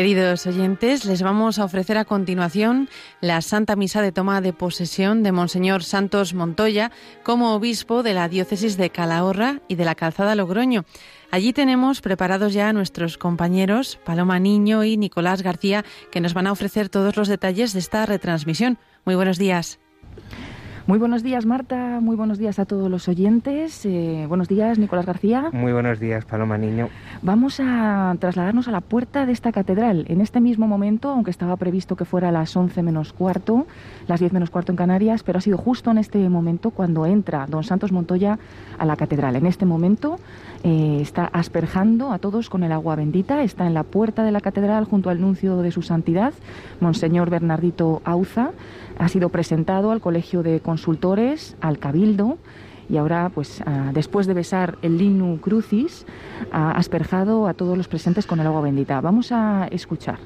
Queridos oyentes, les vamos a ofrecer a continuación la Santa Misa de toma de posesión de Monseñor Santos Montoya como obispo de la diócesis de Calahorra y de la Calzada Logroño. Allí tenemos preparados ya a nuestros compañeros Paloma Niño y Nicolás García que nos van a ofrecer todos los detalles de esta retransmisión. Muy buenos días. Muy buenos días, Marta. Muy buenos días a todos los oyentes. Eh, buenos días, Nicolás García. Muy buenos días, Paloma Niño. Vamos a trasladarnos a la puerta de esta catedral. En este mismo momento, aunque estaba previsto que fuera a las 11 menos cuarto, las 10 menos cuarto en Canarias, pero ha sido justo en este momento cuando entra don Santos Montoya a la catedral. En este momento eh, está asperjando a todos con el agua bendita. Está en la puerta de la catedral junto al nuncio de su santidad, Monseñor Bernardito Auza ha sido presentado al Colegio de Consultores, al Cabildo, y ahora, pues, ah, después de besar el Linu Crucis, ha asperjado a todos los presentes con el agua bendita. Vamos a escuchar.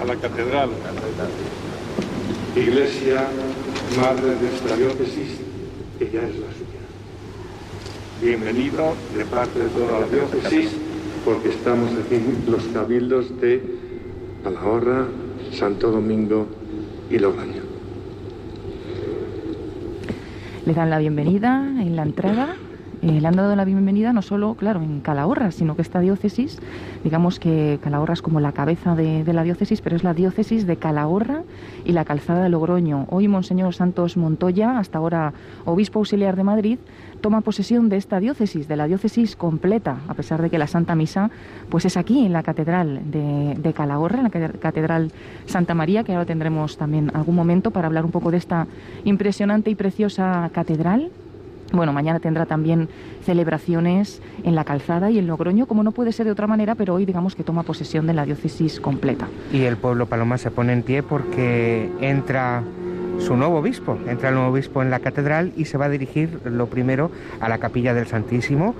A la catedral, Iglesia, madre de esta diócesis, que ya es la suya. Bienvenido de parte de toda la diócesis, porque estamos aquí los cabildos de Calahorra, Santo Domingo y Logroño. Le dan la bienvenida en la entrada. Eh, le han dado la bienvenida no solo, claro, en Calahorra, sino que esta diócesis, digamos que Calahorra es como la cabeza de la diócesis, pero es la diócesis de Calahorra y la calzada de Logroño. Hoy Monseñor Santos Montoya, hasta ahora obispo auxiliar de Madrid, toma posesión de esta diócesis, de la diócesis completa, a pesar de que la Santa Misa pues es aquí, en la Catedral de, Calahorra, en la Catedral Santa María, que ahora tendremos también algún momento para hablar un poco de esta impresionante y preciosa catedral. Bueno, mañana tendrá también celebraciones en la calzada y en Logroño, como no puede ser de otra manera, pero hoy digamos que toma posesión de la diócesis completa. Y el pueblo Paloma se pone en pie porque entra su nuevo obispo. Entra el nuevo obispo en la catedral y se va a dirigir lo primero a la capilla del Santísimo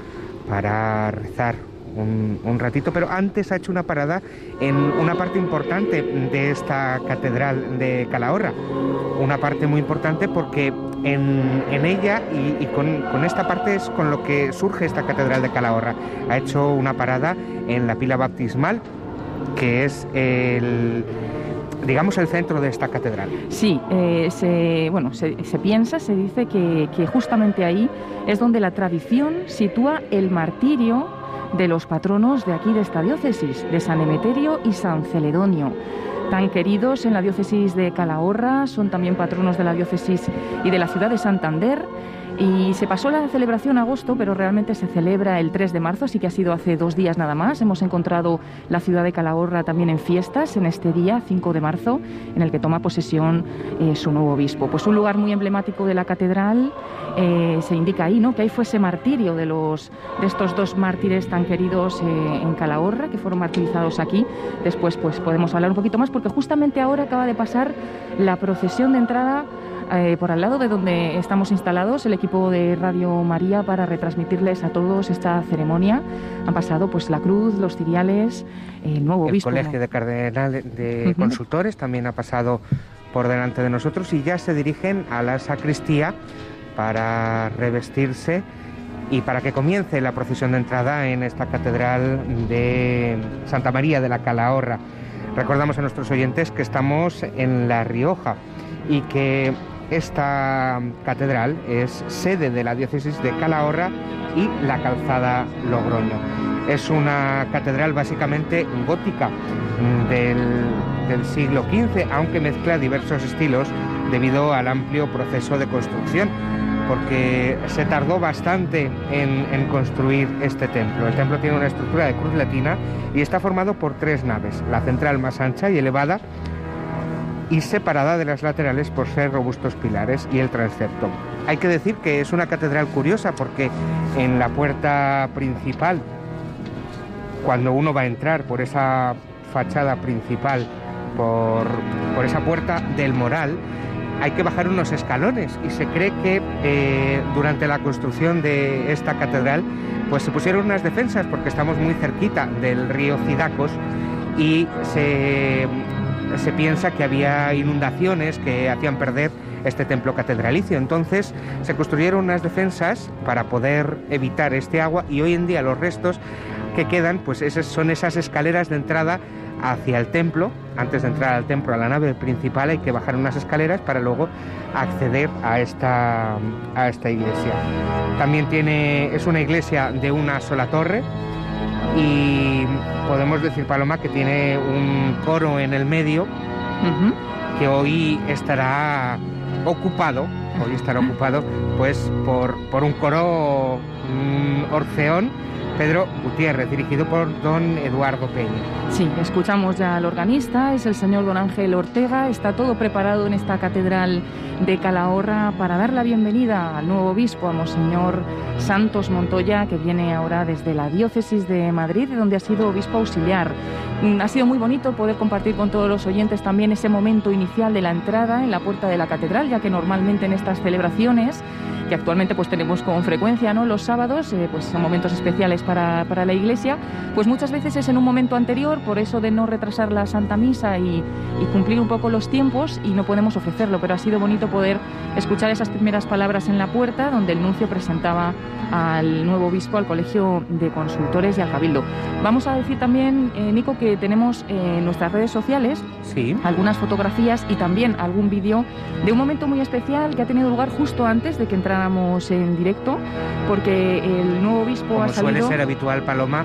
para rezar un, ratito, pero antes ha hecho una parada en una parte importante de esta catedral de Calahorra. Una parte muy importante porque en, ella y, con, con, esta parte es con lo que surge esta catedral de Calahorra. Ha hecho una parada en la pila baptismal, que es el digamos, el centro de esta catedral. Sí, eh, se, bueno, se, piensa, se dice que, que justamente ahí es donde la tradición sitúa el martirio de los patronos de aquí de esta diócesis, de San Emeterio y San Celedonio tan queridos en la diócesis de Calahorra, son también patronos de la diócesis y de la ciudad de Santander y se pasó la celebración a agosto, pero realmente se celebra el 3 de marzo, así que ha sido hace dos días nada más. Hemos encontrado la ciudad de Calahorra también en fiestas en este día, 5 de marzo, en el que toma posesión eh, su nuevo obispo. Pues un lugar muy emblemático de la catedral, eh, se indica ahí, ¿no? Que ahí fue ese martirio de, los, de estos dos mártires tan queridos eh, en Calahorra, que fueron martirizados aquí. Después pues podemos hablar un poquito más, porque justamente ahora acaba de pasar la procesión de entrada eh, por al lado de donde estamos instalados, el equipo de Radio María para retransmitirles a todos esta ceremonia. Han pasado pues la cruz, los ciriales, el nuevo obispo. El Colegio de Cardenales de Consultores también ha pasado por delante de nosotros y ya se dirigen a la sacristía para revestirse y para que comience la procesión de entrada en esta catedral de Santa María de la Calahorra. Recordamos a nuestros oyentes que estamos en La Rioja y que esta catedral es sede de la diócesis de Calahorra y la calzada Logroño. Es una catedral básicamente gótica del, siglo XV, aunque mezcla diversos estilos debido al amplio proceso de construcción, porque se tardó bastante en, construir este templo. El templo tiene una estructura de cruz latina y está formado por tres naves, la central más ancha y elevada, y separada de las laterales por ser robustos pilares y el transepto. Hay que decir que es una catedral curiosa porque en la puerta principal, cuando uno va a entrar por esa fachada principal, por, esa puerta del Moral, hay que bajar unos escalones y se cree que eh, durante la construcción de esta catedral pues se pusieron unas defensas porque estamos muy cerquita del río Cidacos y se se piensa que había inundaciones que hacían perder este templo catedralicio. Entonces se construyeron unas defensas para poder evitar este agua y hoy en día los restos que quedan, pues esas son esas escaleras de entrada hacia el templo. Antes de entrar al templo, a la nave principal, hay que bajar unas escaleras para luego acceder a esta, a esta iglesia. También tiene, es una iglesia de una sola torre y podemos decir, Paloma, que tiene un coro en el medio que hoy estará ocupado, hoy estará ocupado pues por, por un coro mm, orfeón Pedro Gutiérrez, dirigido por don Eduardo Peña. Sí, escuchamos ya al organista, es el señor don Ángel Ortega, está todo preparado en esta catedral de Calahorra para dar la bienvenida al nuevo obispo, a Monseñor Santos Montoya, que viene ahora desde la diócesis de Madrid, donde ha sido obispo auxiliar. Mm, ha sido muy bonito poder compartir con todos los oyentes también ese momento inicial de la entrada en la puerta de la catedral, ya que normalmente en estas celebraciones que actualmente pues tenemos con frecuencia, ¿no? Los sábados, eh, pues son momentos especiales para, para, la Iglesia, pues muchas veces es en un momento anterior, por eso de no retrasar la Santa Misa y, y cumplir un poco los tiempos y no podemos ofrecerlo, pero ha sido bonito poder escuchar esas primeras palabras en la puerta donde el nuncio presentaba al nuevo obispo, al Colegio de Consultores y al Cabildo. Vamos a decir también, eh, Nico, que tenemos en nuestras redes sociales sí. algunas fotografías y también algún vídeo de un momento muy especial que ha tenido lugar justo antes de que entráramos en directo, porque el nuevo obispo Como ha salido... suele ser habitual, Paloma,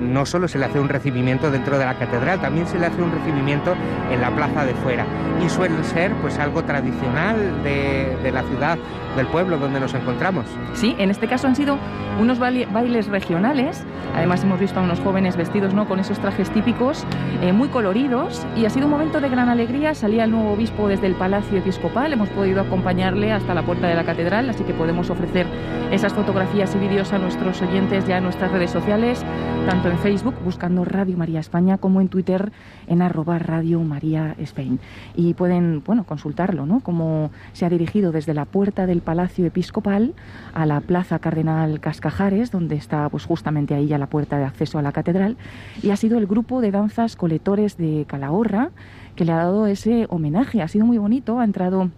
no solo se le hace un recibimiento dentro de la catedral, también se le hace un recibimiento en la plaza de fuera. Y suele ser pues algo tradicional de, de la ciudad, del pueblo donde nos encontramos. Sí, en este caso han sido unos bailes regionales. Además hemos visto a unos jóvenes vestidos ¿no? con esos trajes típicos, eh, muy coloridos. Y ha sido un momento de gran alegría. Salía el nuevo obispo desde el Palacio Episcopal. Hemos podido acompañarle hasta la puerta de la catedral, así que podemos ofrecer esas fotografías y vídeos a nuestros oyentes ya en nuestras redes sociales, tanto en Facebook buscando Radio María España como en Twitter en arroba Radio María Spain. Y pueden bueno, consultarlo, ¿no? cómo se ha dirigido desde la puerta del Palacio Episcopal a la Plaza Cardenal Cascajares, donde está pues justamente ahí ya la puerta de acceso a la catedral, y ha sido el grupo de danzas coletores de Calahorra que le ha dado ese homenaje. Ha sido muy bonito, ha entrado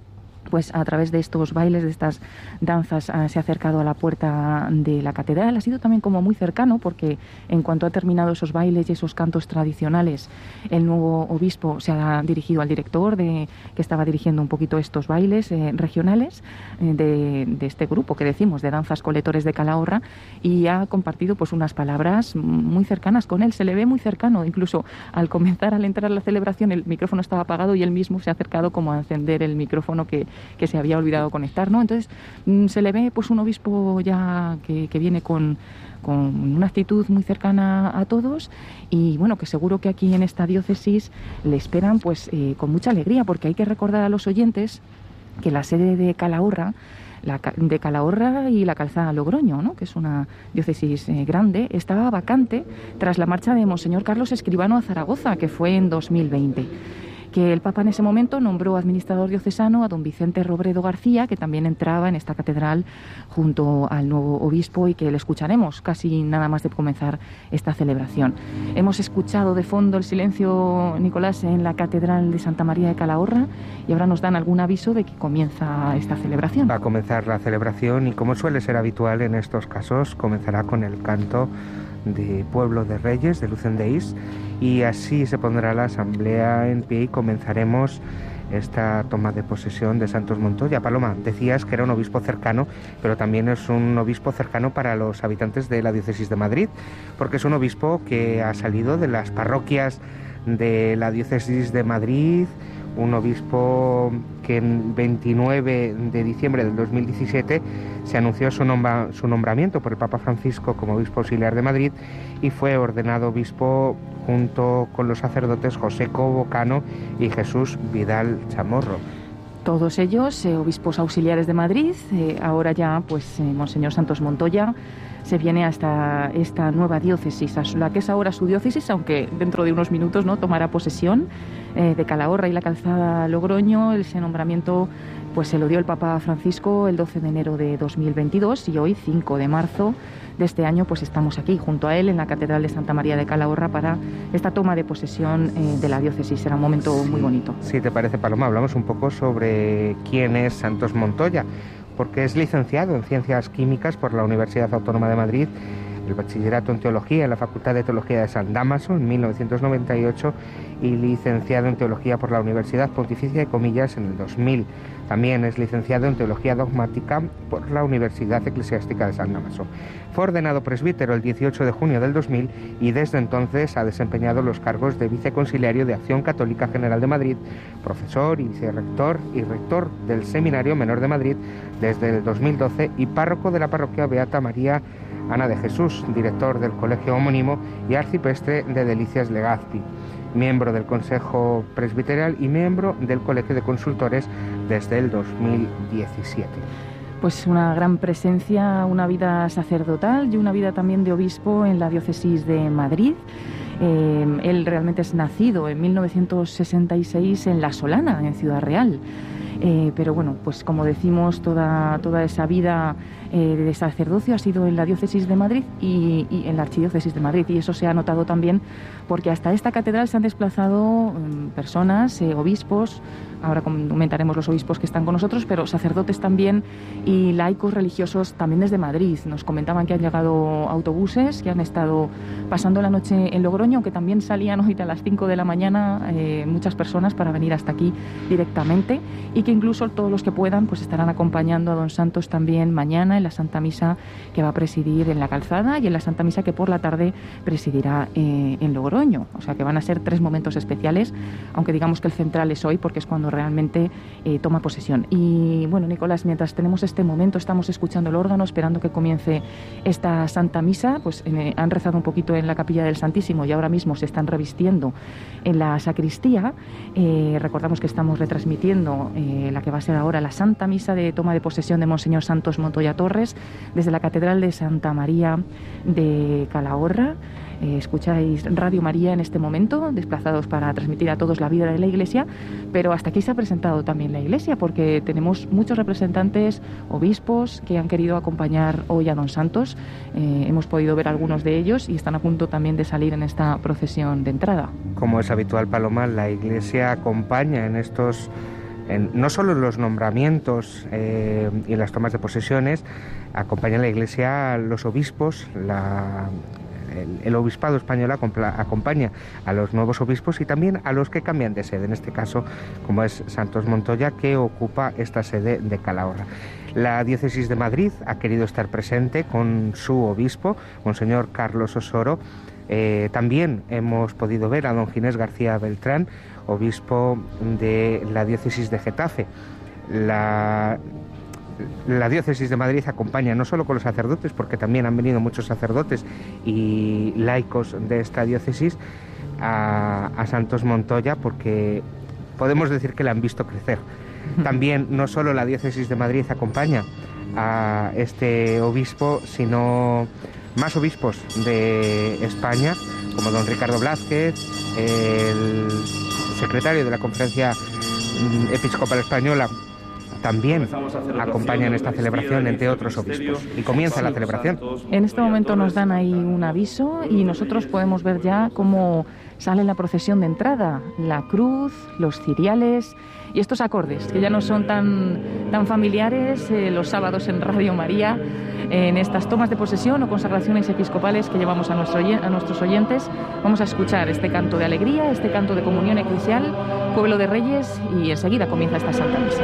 pues a través de estos bailes, de estas danzas, ah, se ha acercado a la puerta de la catedral. Ha sido también como muy cercano porque en cuanto ha terminado esos bailes y esos cantos tradicionales, el nuevo obispo se ha dirigido al director de, que estaba dirigiendo un poquito estos bailes eh, regionales eh, de, este grupo que decimos, de danzas coletores de Calahorra, y ha compartido pues unas palabras muy cercanas con él. Se le ve muy cercano, incluso al comenzar, al entrar a la celebración, el micrófono estaba apagado y él mismo se ha acercado como a encender el micrófono que que se había olvidado conectar, ¿no? Entonces mm, se le ve pues un obispo ya que, viene con, con una actitud muy cercana a todos y bueno que seguro que aquí en esta diócesis le esperan pues eh, con mucha alegría porque hay que recordar a los oyentes que la sede de Calahorra la, de Calahorra y la calzada Logroño, ¿no? que es una diócesis eh, grande, estaba vacante tras la marcha de Monseñor Carlos Escribano a Zaragoza, que fue en 2020 que el Papa en ese momento nombró administrador diocesano a don Vicente Robredo García, que también entraba en esta catedral junto al nuevo obispo y que le escucharemos casi nada más de comenzar esta celebración. Hemos escuchado de fondo el silencio, Nicolás, en la catedral de Santa María de Calahorra y ahora nos dan algún aviso de que comienza esta celebración. Va a comenzar la celebración y como suele ser habitual en estos casos, comenzará con el canto de Pueblo de Reyes, de Lucendeis, y así se pondrá la asamblea en pie y comenzaremos esta toma de posesión de Santos Montoya. Paloma, decías que era un obispo cercano, pero también es un obispo cercano para los habitantes de la diócesis de Madrid, porque es un obispo que ha salido de las parroquias de la diócesis de Madrid, un obispo que en 29 de diciembre del 2017 se anunció su, nombramiento por el Papa Francisco como obispo auxiliar de Madrid y fue ordenado obispo junto con los sacerdotes José Cobocano y Jesús Vidal Chamorro. Todos ellos eh, obispos auxiliares de Madrid, eh, ahora ya pues eh, Monseñor Santos Montoya se viene hasta esta nueva diócesis, a la que es ahora su diócesis, aunque dentro de unos minutos no tomará posesión eh, de Calahorra y la calzada Logroño. Ese nombramiento pues se lo dio el Papa Francisco el 12 de enero de 2022 y hoy 5 de marzo de este año pues estamos aquí junto a él en la Catedral de Santa María de Calahorra para esta toma de posesión eh, de la diócesis. Será un momento muy bonito. Si te parece, Paloma, hablamos un poco sobre quién es Santos Montoya porque es licenciado en Ciencias Químicas por la Universidad Autónoma de Madrid, el bachillerato en teología en la Facultad de Teología de San Damaso en 1998 y licenciado en teología por la Universidad Pontificia de Comillas en el 2000. También es licenciado en Teología Dogmática por la Universidad Eclesiástica de San Damaso. Fue ordenado presbítero el 18 de junio del 2000 y desde entonces ha desempeñado los cargos de viceconciliario de Acción Católica General de Madrid, profesor y vicerrector y rector del Seminario Menor de Madrid desde el 2012 y párroco de la parroquia Beata María Ana de Jesús, director del colegio homónimo y arciprestre de Delicias Legazpi miembro del Consejo Presbiteral y miembro del Colegio de Consultores desde el 2017 pues una gran presencia, una vida sacerdotal y una vida también de obispo en la diócesis de Madrid. Eh, él realmente es nacido en 1966 en La Solana, en Ciudad Real. Eh, pero bueno, pues como decimos, toda, toda esa vida eh, de sacerdocio ha sido en la diócesis de Madrid y, en la archidiócesis de Madrid. Y eso se ha notado también porque hasta esta catedral se han desplazado mm, personas, eh, obispos, ahora comentaremos los obispos que están con nosotros, pero sacerdotes también y laicos religiosos también desde Madrid. Nos comentaban que han llegado autobuses que han estado pasando la noche en Logroño, aunque también salían hoy a las 5 de la mañana muchas personas para venir hasta aquí directamente y que incluso todos los que puedan pues estarán acompañando a don Santos también mañana en la Santa Misa que va a presidir en la calzada y en la Santa Misa que por la tarde presidirá eh, en Logroño. O sea que van a ser tres momentos especiales, aunque digamos que el central es hoy porque es cuando realmente eh, toma posesión. Y bueno, Nicolás, mientras tenemos este momento, estamos escuchando el órgano, esperando que comience esta Santa Misa, pues eh, han rezado un poquito en la capilla del Santísimo y ahora mismo se están revistiendo en la sacristía. Recordamos que estamos retransmitiendo la que va a ser ahora la Santa Misa de toma de posesión de Monseñor Santos Montoya Torres desde la Catedral de Santa María de Calahorra. Eh, escucháis Radio María en este momento, desplazados para transmitir a todos la vida de la Iglesia, pero hasta aquí se ha presentado también la Iglesia, porque tenemos muchos representantes, obispos, que han querido acompañar hoy a Don Santos. Eh, hemos podido ver algunos de ellos y están a punto también de salir en esta procesión de entrada. Como es habitual, Paloma, la Iglesia acompaña en estos no solo los nombramientos eh, y las tomas de posesiones, acompaña la Iglesia los obispos, el, obispado español acompaña a los nuevos obispos y también a los que cambian de sede, en este caso como es Santos Montoya, que ocupa esta sede de Calahorra. La diócesis de Madrid ha querido estar presente con su obispo, Monseñor Carlos Osoro. Eh, también hemos podido ver a don Ginés García Beltrán, obispo de la diócesis de Getafe. La diócesis de Madrid acompaña no solo con los sacerdotes, porque también han venido muchos sacerdotes y laicos de esta diócesis a, Santos Montoya, porque podemos decir que la han visto crecer. También no solo la diócesis de Madrid acompaña a este obispo, sino más obispos de España, como don Ricardo Blázquez, el secretario de la Conferencia Episcopal Española, también acompañan esta celebración, entre otros obispos. Y comienza la celebración. En este momento nos dan ahí un aviso y nosotros podemos ver ya cómo sale la procesión de entrada, la cruz, los ciriales y estos acordes, que ya no son tan, tan familiares eh, los sábados en Radio María, en estas tomas de posesión o consagraciones episcopales que llevamos a, nuestro, a nuestros oyentes. Vamos a escuchar este canto de alegría, este canto de comunión eclesial, pueblo de reyes, y enseguida comienza esta Santa Misa.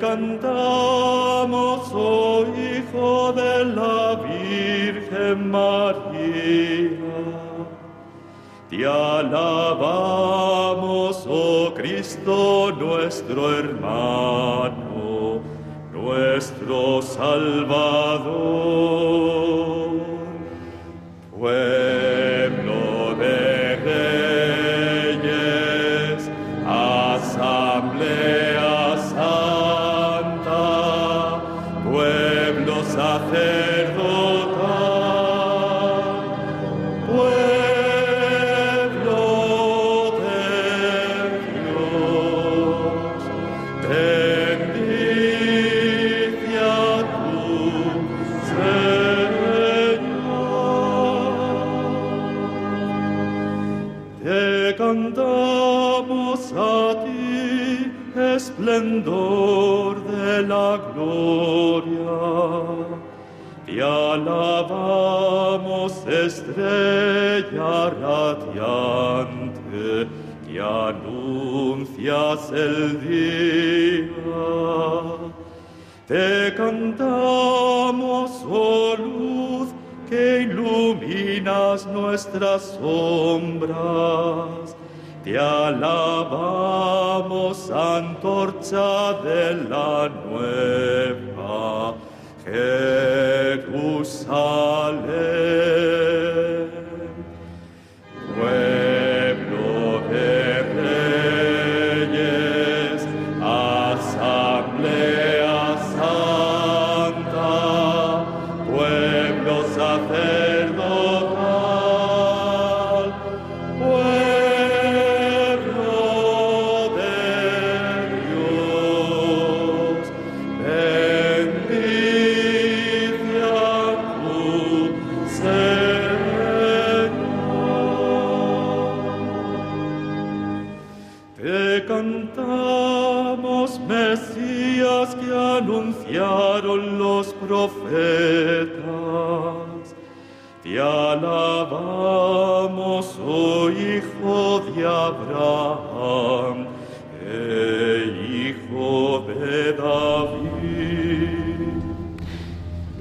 Cantamos, oh Hijo de la Virgen María. Te alabamos, oh Cristo nuestro hermano, nuestro Salvador. Estrella radiante, que anuncias el día. Te cantamos, oh luz, que iluminas nuestras sombras te alabamos, antorcha de la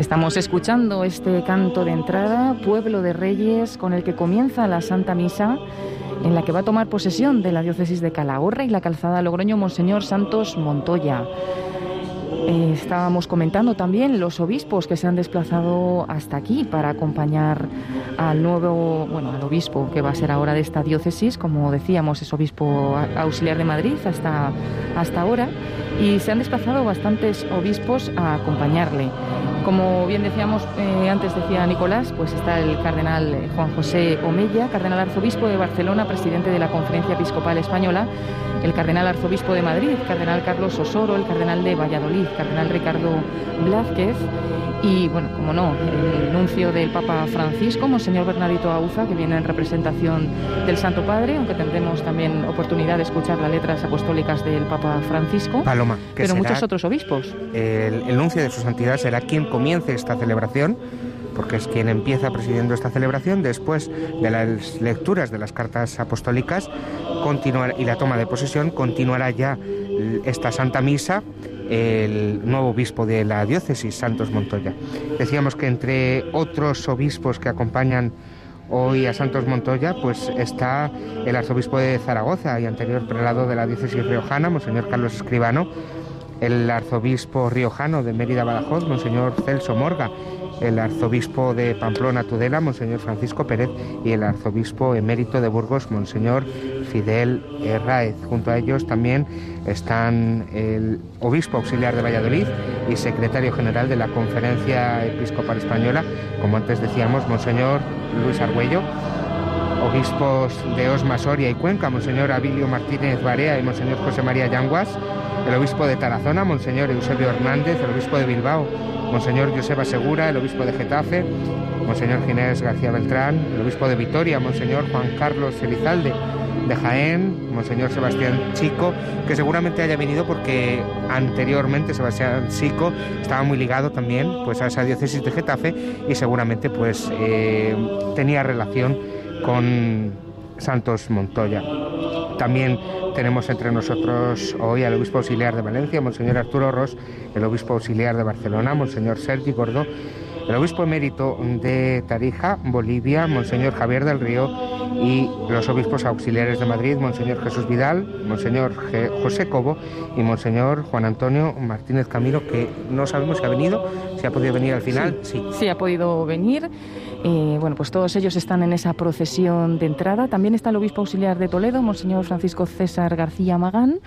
Estamos escuchando este canto de entrada, Pueblo de Reyes, con el que comienza la Santa Misa, en la que va a tomar posesión de la diócesis de Calahorra y la calzada Logroño Monseñor Santos Montoya. Eh, estábamos comentando también los obispos que se han desplazado hasta aquí para acompañar al nuevo, bueno, al obispo que va a ser ahora de esta diócesis, como decíamos, es obispo auxiliar de Madrid hasta, hasta ahora, y se han desplazado bastantes obispos a acompañarle. Como bien decíamos, eh, antes decía Nicolás, pues está el cardenal eh, Juan José Omella, cardenal arzobispo de Barcelona, presidente de la Conferencia Episcopal Española, el cardenal arzobispo de Madrid, cardenal Carlos Osoro, el cardenal de Valladolid, cardenal Ricardo Blázquez y, bueno, como no, el nuncio del Papa Francisco, Monseñor Bernardito Auza, que viene en representación del Santo Padre, aunque tendremos también oportunidad de escuchar las letras apostólicas del Papa Francisco. Paloma, pero muchos otros obispos. El, nuncio de su santidad será quien comience esta celebración porque es quien empieza presidiendo esta celebración después de las lecturas de las cartas apostólicas continuar, y la toma de posesión, continuará ya esta Santa Misa el nuevo obispo de la diócesis, Santos Montoya. Decíamos que entre otros obispos que acompañan hoy a Santos Montoya, pues está el arzobispo de Zaragoza y anterior prelado de la diócesis riojana, Monseñor Carlos Escribano, el arzobispo riojano de Mérida Badajoz, Monseñor Celso Morga, el arzobispo de Pamplona Tudela, Monseñor Francisco Pérez, y el arzobispo emérito de Burgos, Monseñor Fidel Herráez. Junto a ellos también están el obispo auxiliar de Valladolid y secretario general de la Conferencia Episcopal Española, como antes decíamos, Monseñor Luis Argüello obispos de Osma, Soria y Cuenca, Monseñor Abilio Martínez Barea y Monseñor José María Yanguas, el obispo de Tarazona, Monseñor Eusebio Hernández, el obispo de Bilbao, Monseñor Joseba Segura, el obispo de Getafe, Monseñor Ginés García Beltrán, el obispo de Vitoria, Monseñor Juan Carlos Elizalde de Jaén, Monseñor Sebastián Chico, que seguramente haya venido porque anteriormente Sebastián Chico estaba muy ligado también pues, a esa diócesis de Getafe y seguramente pues, eh, tenía relación con Santos Montoya. También tenemos entre nosotros hoy al obispo auxiliar de Valencia, Monseñor Arturo Ros, el obispo auxiliar de Barcelona, Monseñor Sergi Gordo, el obispo emérito de Tarija, Bolivia, Monseñor Javier del Río, y los obispos auxiliares de Madrid, Monseñor Jesús Vidal, Monseñor José Cobo y Monseñor Juan Antonio Martínez Camilo, que no sabemos si ha venido, si ha podido venir al final. Sí, sí. ha podido venir. Eh, bueno, pues todos ellos están en esa procesión de entrada. También está el obispo auxiliar de Toledo, Monseñor Francisco César García Magán.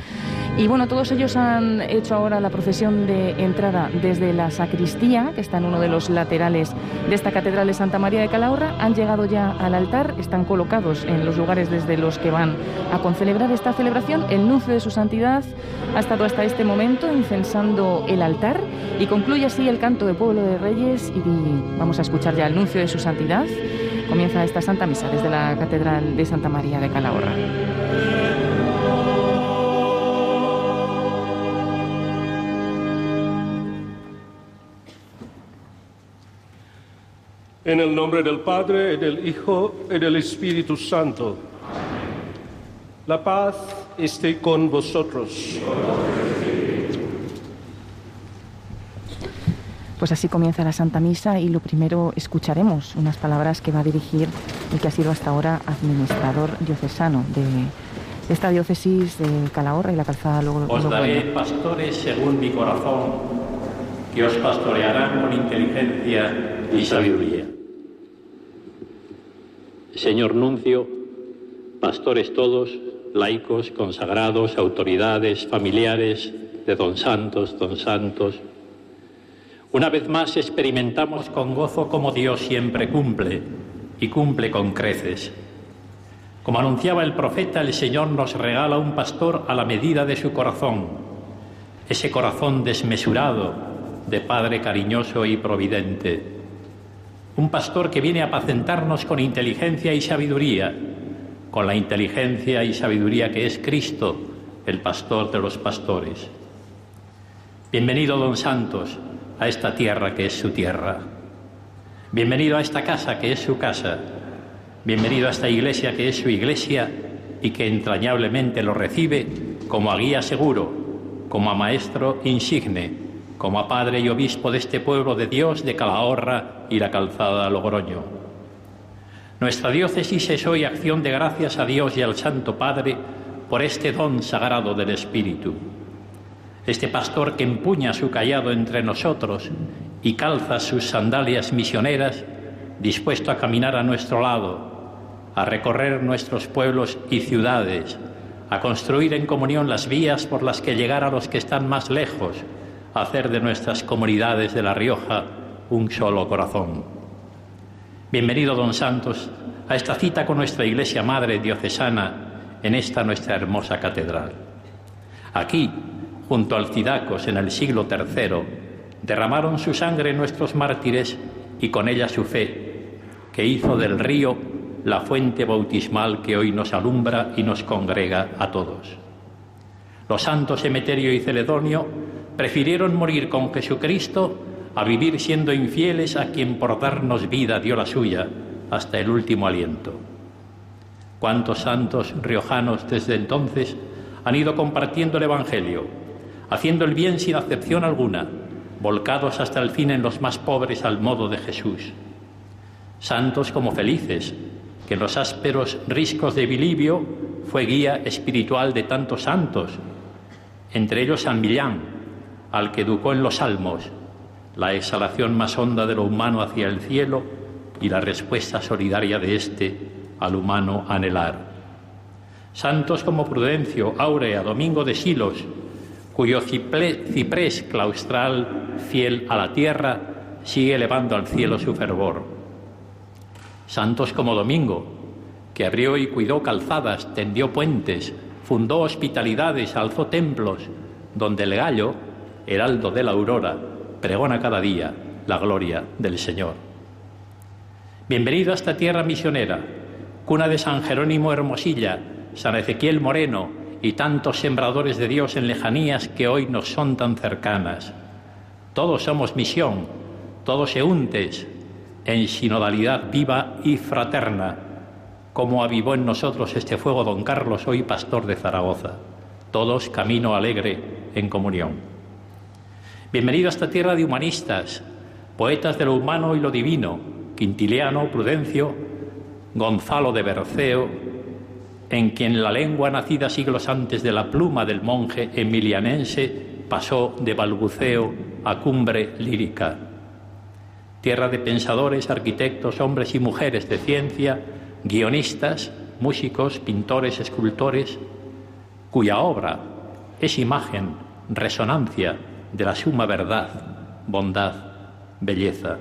Y bueno, todos ellos han hecho ahora la procesión de entrada desde la sacristía, que está en uno de los laterales de esta Catedral de Santa María de Calahorra. Han llegado ya al altar, están colocados en los lugares desde los que van a concelebrar esta celebración. El nuncio de su santidad ha estado hasta este momento incensando el altar y concluye así el canto de Pueblo de Reyes y vamos a escuchar ya el nuncio de su santidad. Comienza esta Santa Misa desde la Catedral de Santa María de Calahorra. En el nombre del Padre, del Hijo y del Espíritu Santo. La paz esté con vosotros. Pues así comienza la Santa Misa y lo primero escucharemos unas palabras que va a dirigir el que ha sido hasta ahora administrador diocesano de esta diócesis de Calahorra y la calzada luego. Os daré pastores según mi corazón, que os pastorearán con inteligencia y sabiduría. Señor Nuncio, pastores todos, laicos, consagrados, autoridades, familiares de don Santos, don Santos, una vez más experimentamos con gozo como Dios siempre cumple y cumple con creces. Como anunciaba el profeta, el Señor nos regala un pastor a la medida de su corazón, ese corazón desmesurado de Padre cariñoso y providente un pastor que viene a apacentarnos con inteligencia y sabiduría, con la inteligencia y sabiduría que es Cristo, el pastor de los pastores. Bienvenido, don Santos, a esta tierra que es su tierra. Bienvenido a esta casa que es su casa. Bienvenido a esta iglesia que es su iglesia y que entrañablemente lo recibe como a guía seguro, como a maestro insigne, como a padre y obispo de este pueblo de Dios de Calahorra y la calzada Logroño. Nuestra diócesis es hoy acción de gracias a Dios y al Santo Padre por este don sagrado del Espíritu. Este pastor que empuña su callado entre nosotros y calza sus sandalias misioneras, dispuesto a caminar a nuestro lado, a recorrer nuestros pueblos y ciudades, a construir en comunión las vías por las que llegar a los que están más lejos, hacer de nuestras comunidades de La Rioja un solo corazón. Bienvenido, don Santos, a esta cita con nuestra Iglesia Madre Diocesana en esta nuestra hermosa catedral. Aquí, junto al Cidacos en el siglo III, derramaron su sangre nuestros mártires y con ella su fe, que hizo del río la fuente bautismal que hoy nos alumbra y nos congrega a todos. Los santos Emeterio y Celedonio prefirieron morir con Jesucristo a vivir siendo infieles a quien por darnos vida dio la suya hasta el último aliento. ¿Cuántos santos riojanos desde entonces han ido compartiendo el Evangelio, haciendo el bien sin acepción alguna, volcados hasta el fin en los más pobres al modo de Jesús? Santos como felices, que en los ásperos riscos de Bilibio fue guía espiritual de tantos santos, entre ellos San Millán, al que educó en los salmos, la exhalación más honda de lo humano hacia el cielo y la respuesta solidaria de éste al humano anhelar. Santos como Prudencio, Aurea, Domingo de Silos, cuyo ciprés claustral, fiel a la tierra, sigue elevando al cielo su fervor. Santos como Domingo, que abrió y cuidó calzadas, tendió puentes, fundó hospitalidades, alzó templos, donde el gallo heraldo de la aurora, pregona cada día la gloria del Señor. Bienvenido a esta tierra misionera, cuna de San Jerónimo Hermosilla, San Ezequiel Moreno y tantos sembradores de Dios en lejanías que hoy nos son tan cercanas. Todos somos misión, todos euntes, en sinodalidad viva y fraterna, como avivó en nosotros este fuego don Carlos, hoy pastor de Zaragoza. Todos camino alegre en comunión. Bienvenido a esta tierra de humanistas, poetas de lo humano y lo divino, Quintiliano, Prudencio, Gonzalo de Berceo, en quien la lengua nacida siglos antes de la pluma del monje emilianense pasó de balbuceo a cumbre lírica. Tierra de pensadores, arquitectos, hombres y mujeres de ciencia, guionistas, músicos, pintores, escultores, cuya obra es imagen, resonancia, de la suma verdad, bondad, belleza.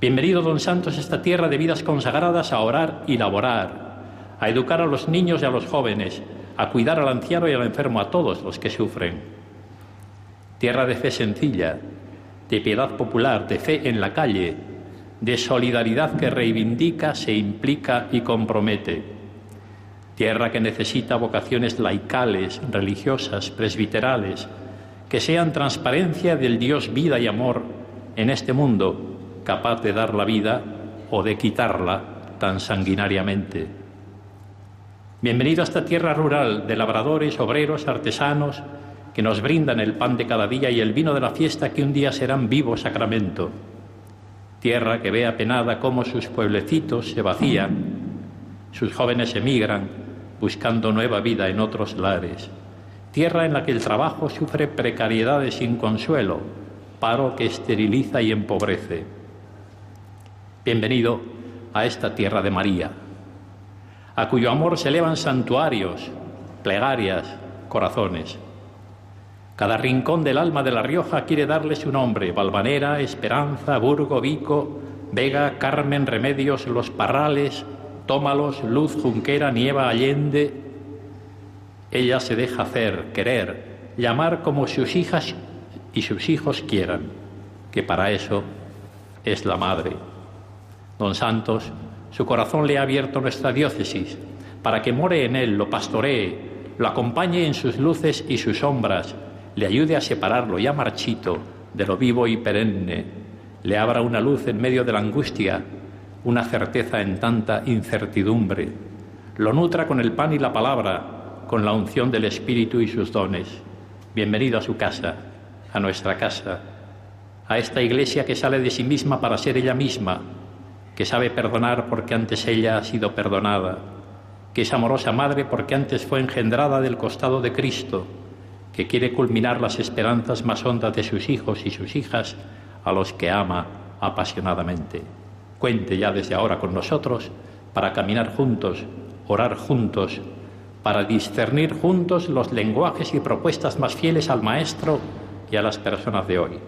Bienvenido, don Santos, a esta tierra de vidas consagradas a orar y laborar, a educar a los niños y a los jóvenes, a cuidar al anciano y al enfermo, a todos los que sufren. Tierra de fe sencilla, de piedad popular, de fe en la calle, de solidaridad que reivindica, se implica y compromete. Tierra que necesita vocaciones laicales, religiosas, presbiterales, que sean transparencia del Dios vida y amor en este mundo capaz de dar la vida o de quitarla tan sanguinariamente. Bienvenido a esta tierra rural de labradores, obreros, artesanos, que nos brindan el pan de cada día y el vino de la fiesta que un día serán vivo sacramento. Tierra que ve apenada cómo sus pueblecitos se vacían, sus jóvenes emigran buscando nueva vida en otros lares. Tierra en la que el trabajo sufre precariedades sin consuelo, paro que esteriliza y empobrece. Bienvenido a esta tierra de María, a cuyo amor se elevan santuarios, plegarias, corazones. Cada rincón del alma de La Rioja quiere darle su nombre, Valvanera, Esperanza, Burgo, Vico, Vega, Carmen, Remedios, Los Parrales, Tómalos, Luz, Junquera, Nieva, Allende. Ella se deja hacer, querer, llamar como sus hijas y sus hijos quieran, que para eso es la madre. Don Santos, su corazón le ha abierto nuestra diócesis para que more en él, lo pastoree, lo acompañe en sus luces y sus sombras, le ayude a separarlo ya marchito de lo vivo y perenne, le abra una luz en medio de la angustia, una certeza en tanta incertidumbre, lo nutra con el pan y la palabra, con la unción del Espíritu y sus dones. Bienvenido a su casa, a nuestra casa, a esta iglesia que sale de sí misma para ser ella misma, que sabe perdonar porque antes ella ha sido perdonada, que es amorosa madre porque antes fue engendrada del costado de Cristo, que quiere culminar las esperanzas más hondas de sus hijos y sus hijas, a los que ama apasionadamente. Cuente ya desde ahora con nosotros para caminar juntos, orar juntos, para discernir juntos los lenguajes y propuestas más fieles al Maestro y a las personas de hoy.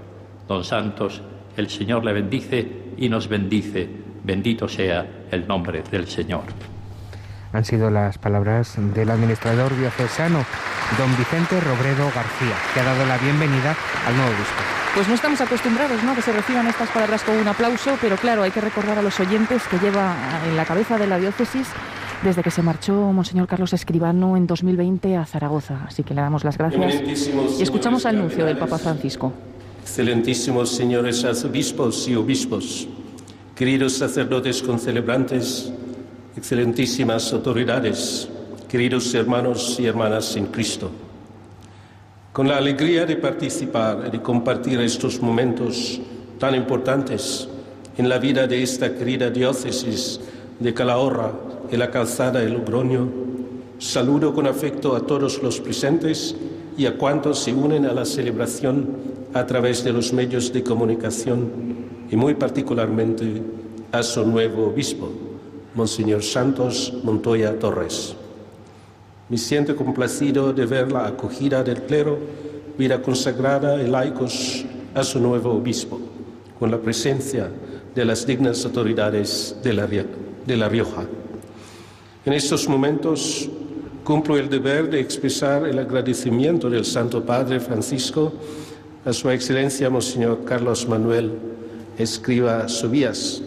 Don Santos, el Señor le bendice y nos bendice. Bendito sea el nombre del Señor. Han sido las palabras del administrador diocesano, don Vicente Robredo García, que ha dado la bienvenida al nuevo obispo. Pues no estamos acostumbrados, ¿no?, que se reciban estas palabras con un aplauso, pero claro, hay que recordar a los oyentes que lleva en la cabeza de la diócesis desde que se marchó Monseñor Carlos Escribano en 2020 a Zaragoza. Así que le damos las gracias y escuchamos el anuncio del Papa Francisco. Excelentísimos señores arzobispos y obispos, queridos sacerdotes concelebrantes, excelentísimas autoridades, queridos hermanos y hermanas en Cristo. Con la alegría de participar y de compartir estos momentos tan importantes en la vida de esta querida diócesis de Calahorra y la calzada de Logroño, saludo con afecto a todos los presentes y a cuantos se unen a la celebración a través de los medios de comunicación y muy particularmente a su nuevo obispo, Monseñor Santos Montoya Torres. Me siento complacido de ver la acogida del clero, vida consagrada y laicos a su nuevo obispo, con la presencia de las dignas autoridades de la, de la Rioja. En estos momentos cumplo el deber de expresar el agradecimiento del Santo Padre Francisco a Su Excelencia Monseñor Carlos Manuel Escriba Subías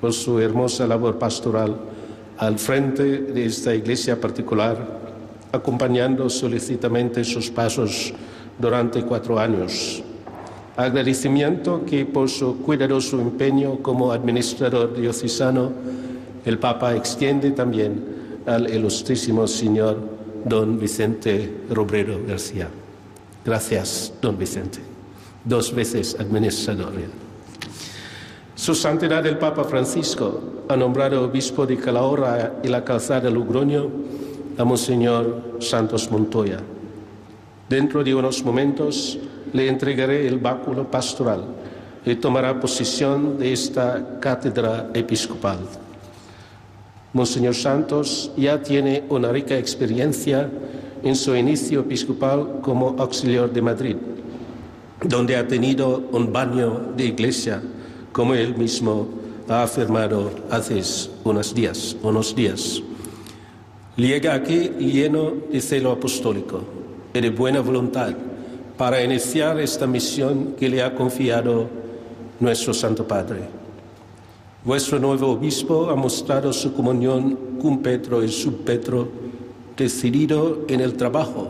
por su hermosa labor pastoral al frente de esta iglesia particular acompañando solicitamente sus pasos durante cuatro años. Agradecimiento que por su cuidadoso empeño como administrador diocesano, el Papa extiende también al ilustrísimo señor don Vicente Robredo García. Gracias, don Vicente. Dos veces administrador. Su Santidad el Papa Francisco ha nombrado obispo de Calahorra y la calzada Logroño a Monseñor Santos Montoya. Dentro de unos momentos le entregaré el báculo pastoral y tomará posesión de esta cátedra episcopal. Monseñor Santos ya tiene una rica experiencia en su inicio episcopal como auxiliar de Madrid, donde ha tenido un baño de iglesia, como él mismo ha afirmado hace unos días. Unos días. Llega aquí lleno de celo apostólico y de buena voluntad para iniciar esta misión que le ha confiado nuestro Santo Padre. Vuestro nuevo obispo ha mostrado su comunión con Petro y Petro, decidido en el trabajo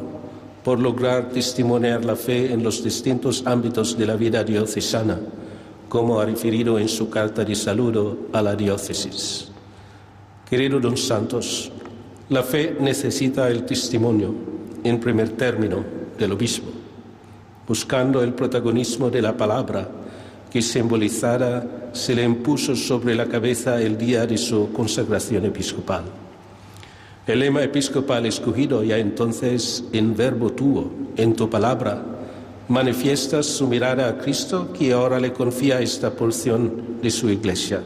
por lograr testimoniar la fe en los distintos ámbitos de la vida diocesana, como ha referido en su carta de saludo a la diócesis. Querido don Santos, la fe necesita el testimonio, en primer término, del obispo, buscando el protagonismo de la palabra que simbolizara se le impuso sobre la cabeza el día de su consagración episcopal. El lema episcopal escogido ya entonces en verbo tuo, en tu palabra, manifiesta su mirada a Cristo que ahora le confía esta porción de su iglesia.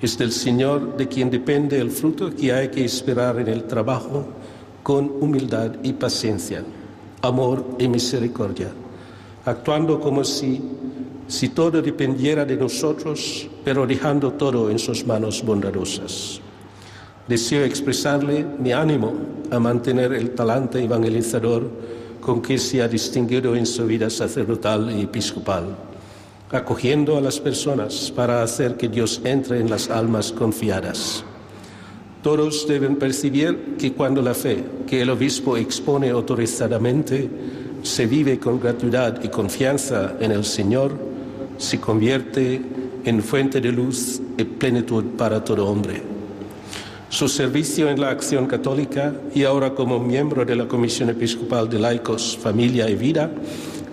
Es del Señor de quien depende el fruto que hay que esperar en el trabajo con humildad y paciencia, amor y misericordia, actuando como si, si todo dependiera de nosotros, pero dejando todo en sus manos bondadosas. Deseo expresarle mi ánimo a mantener el talante evangelizador con que se ha distinguido en su vida sacerdotal y episcopal acogiendo a las personas para hacer que Dios entre en las almas confiadas. Todos deben percibir que cuando la fe que el obispo expone autorizadamente se vive con gratuidad y confianza en el Señor, se convierte en fuente de luz y plenitud para todo hombre. Su servicio en la acción católica y ahora como miembro de la Comisión Episcopal de Laicos, Familia y Vida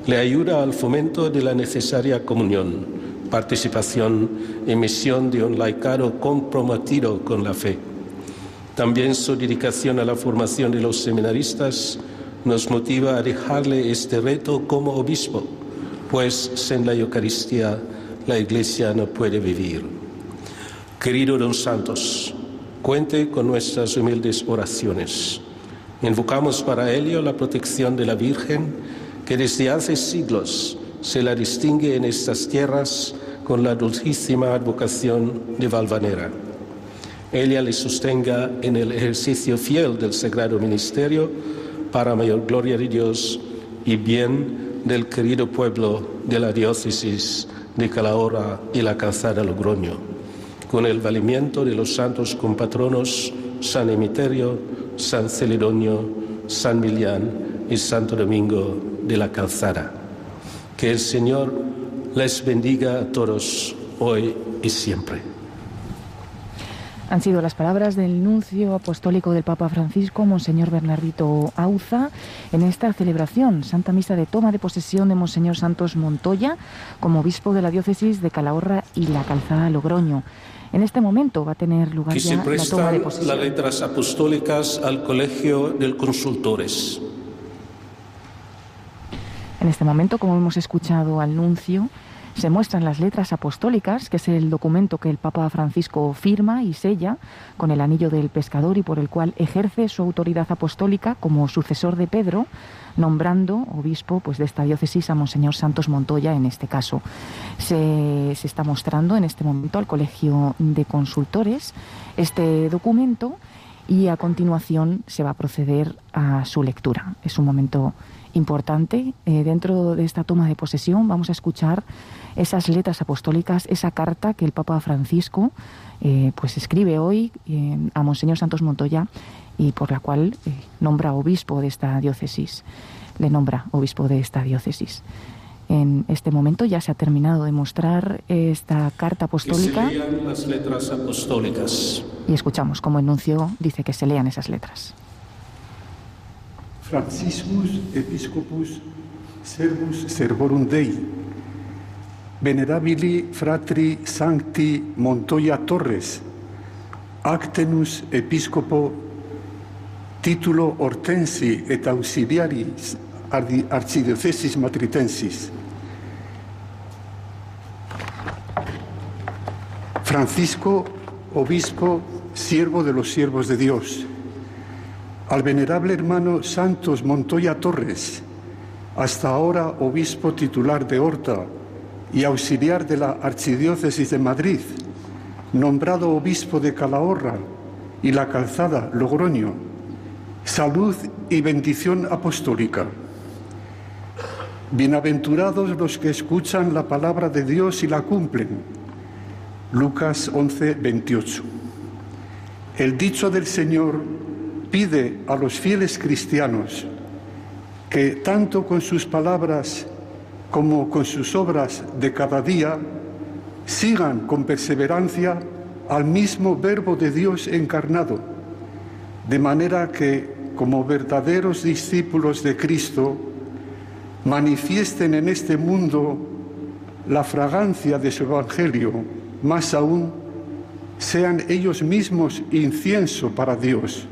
le ayuda al fomento de la necesaria comunión, participación y misión de un laicado comprometido con la fe. También su dedicación a la formación de los seminaristas nos motiva a dejarle este reto como obispo, pues sin la Eucaristía la Iglesia no puede vivir. Querido don Santos, cuente con nuestras humildes oraciones. Invocamos para ello la protección de la Virgen que desde hace siglos se la distingue en estas tierras con la dulcísima advocación de Valvanera. Ella le sostenga en el ejercicio fiel del sagrado ministerio para mayor gloria de Dios y bien del querido pueblo de la diócesis de Calahorra y la calzada Logroño, con el valimiento de los santos compatronos San Emiterio, San Celedonio, San Milián y Santo Domingo de la calzada. Que el Señor les bendiga a todos hoy y siempre. Han sido las palabras del nuncio apostólico del Papa Francisco, Monseñor Bernardito Auza, en esta celebración, Santa Misa de toma de posesión de Monseñor Santos Montoya como obispo de la diócesis de Calahorra y la Calzada Logroño. En este momento va a tener lugar ya la toma de posesión. las letras apostólicas al Colegio de Consultores. En este momento, como hemos escuchado al nuncio, se muestran las letras apostólicas, que es el documento que el Papa Francisco firma y sella con el anillo del pescador y por el cual ejerce su autoridad apostólica como sucesor de Pedro, nombrando obispo pues, de esta diócesis a Monseñor Santos Montoya en este caso. Se, se está mostrando en este momento al Colegio de Consultores este documento y a continuación se va a proceder a su lectura. Es un momento importante. Eh, dentro de esta toma de posesión vamos a escuchar esas letras apostólicas, esa carta que el Papa Francisco eh, pues escribe hoy eh, a Monseñor Santos Montoya y por la cual nombra obispo de esta diócesis. Le nombra obispo de esta diócesis. En este momento ya se ha terminado de mostrar esta carta apostólica. las letras apostólicas. Y escuchamos cómo el nuncio dice que se lean esas letras. Franciscus Episcopus Servus Servorum Dei, Venerabili Fratri Sancti Montoya Torres, Actenus Episcopo Titulo Hortensi et Auxiliaris Archidiocesis Matritensis. Francisco, obispo, siervo de los siervos de Dios al venerable hermano Santos Montoya Torres, hasta ahora obispo titular de Horta y auxiliar de la Archidiócesis de Madrid, nombrado obispo de Calahorra y la Calzada Logroño, salud y bendición apostólica. Bienaventurados los que escuchan la palabra de Dios y la cumplen. Lucas 11, 28. El dicho del Señor pide a los fieles cristianos que tanto con sus palabras como con sus obras de cada día sigan con perseverancia al mismo verbo de Dios encarnado, de manera que como verdaderos discípulos de Cristo manifiesten en este mundo la fragancia de su Evangelio, más aún sean ellos mismos incienso para Dios.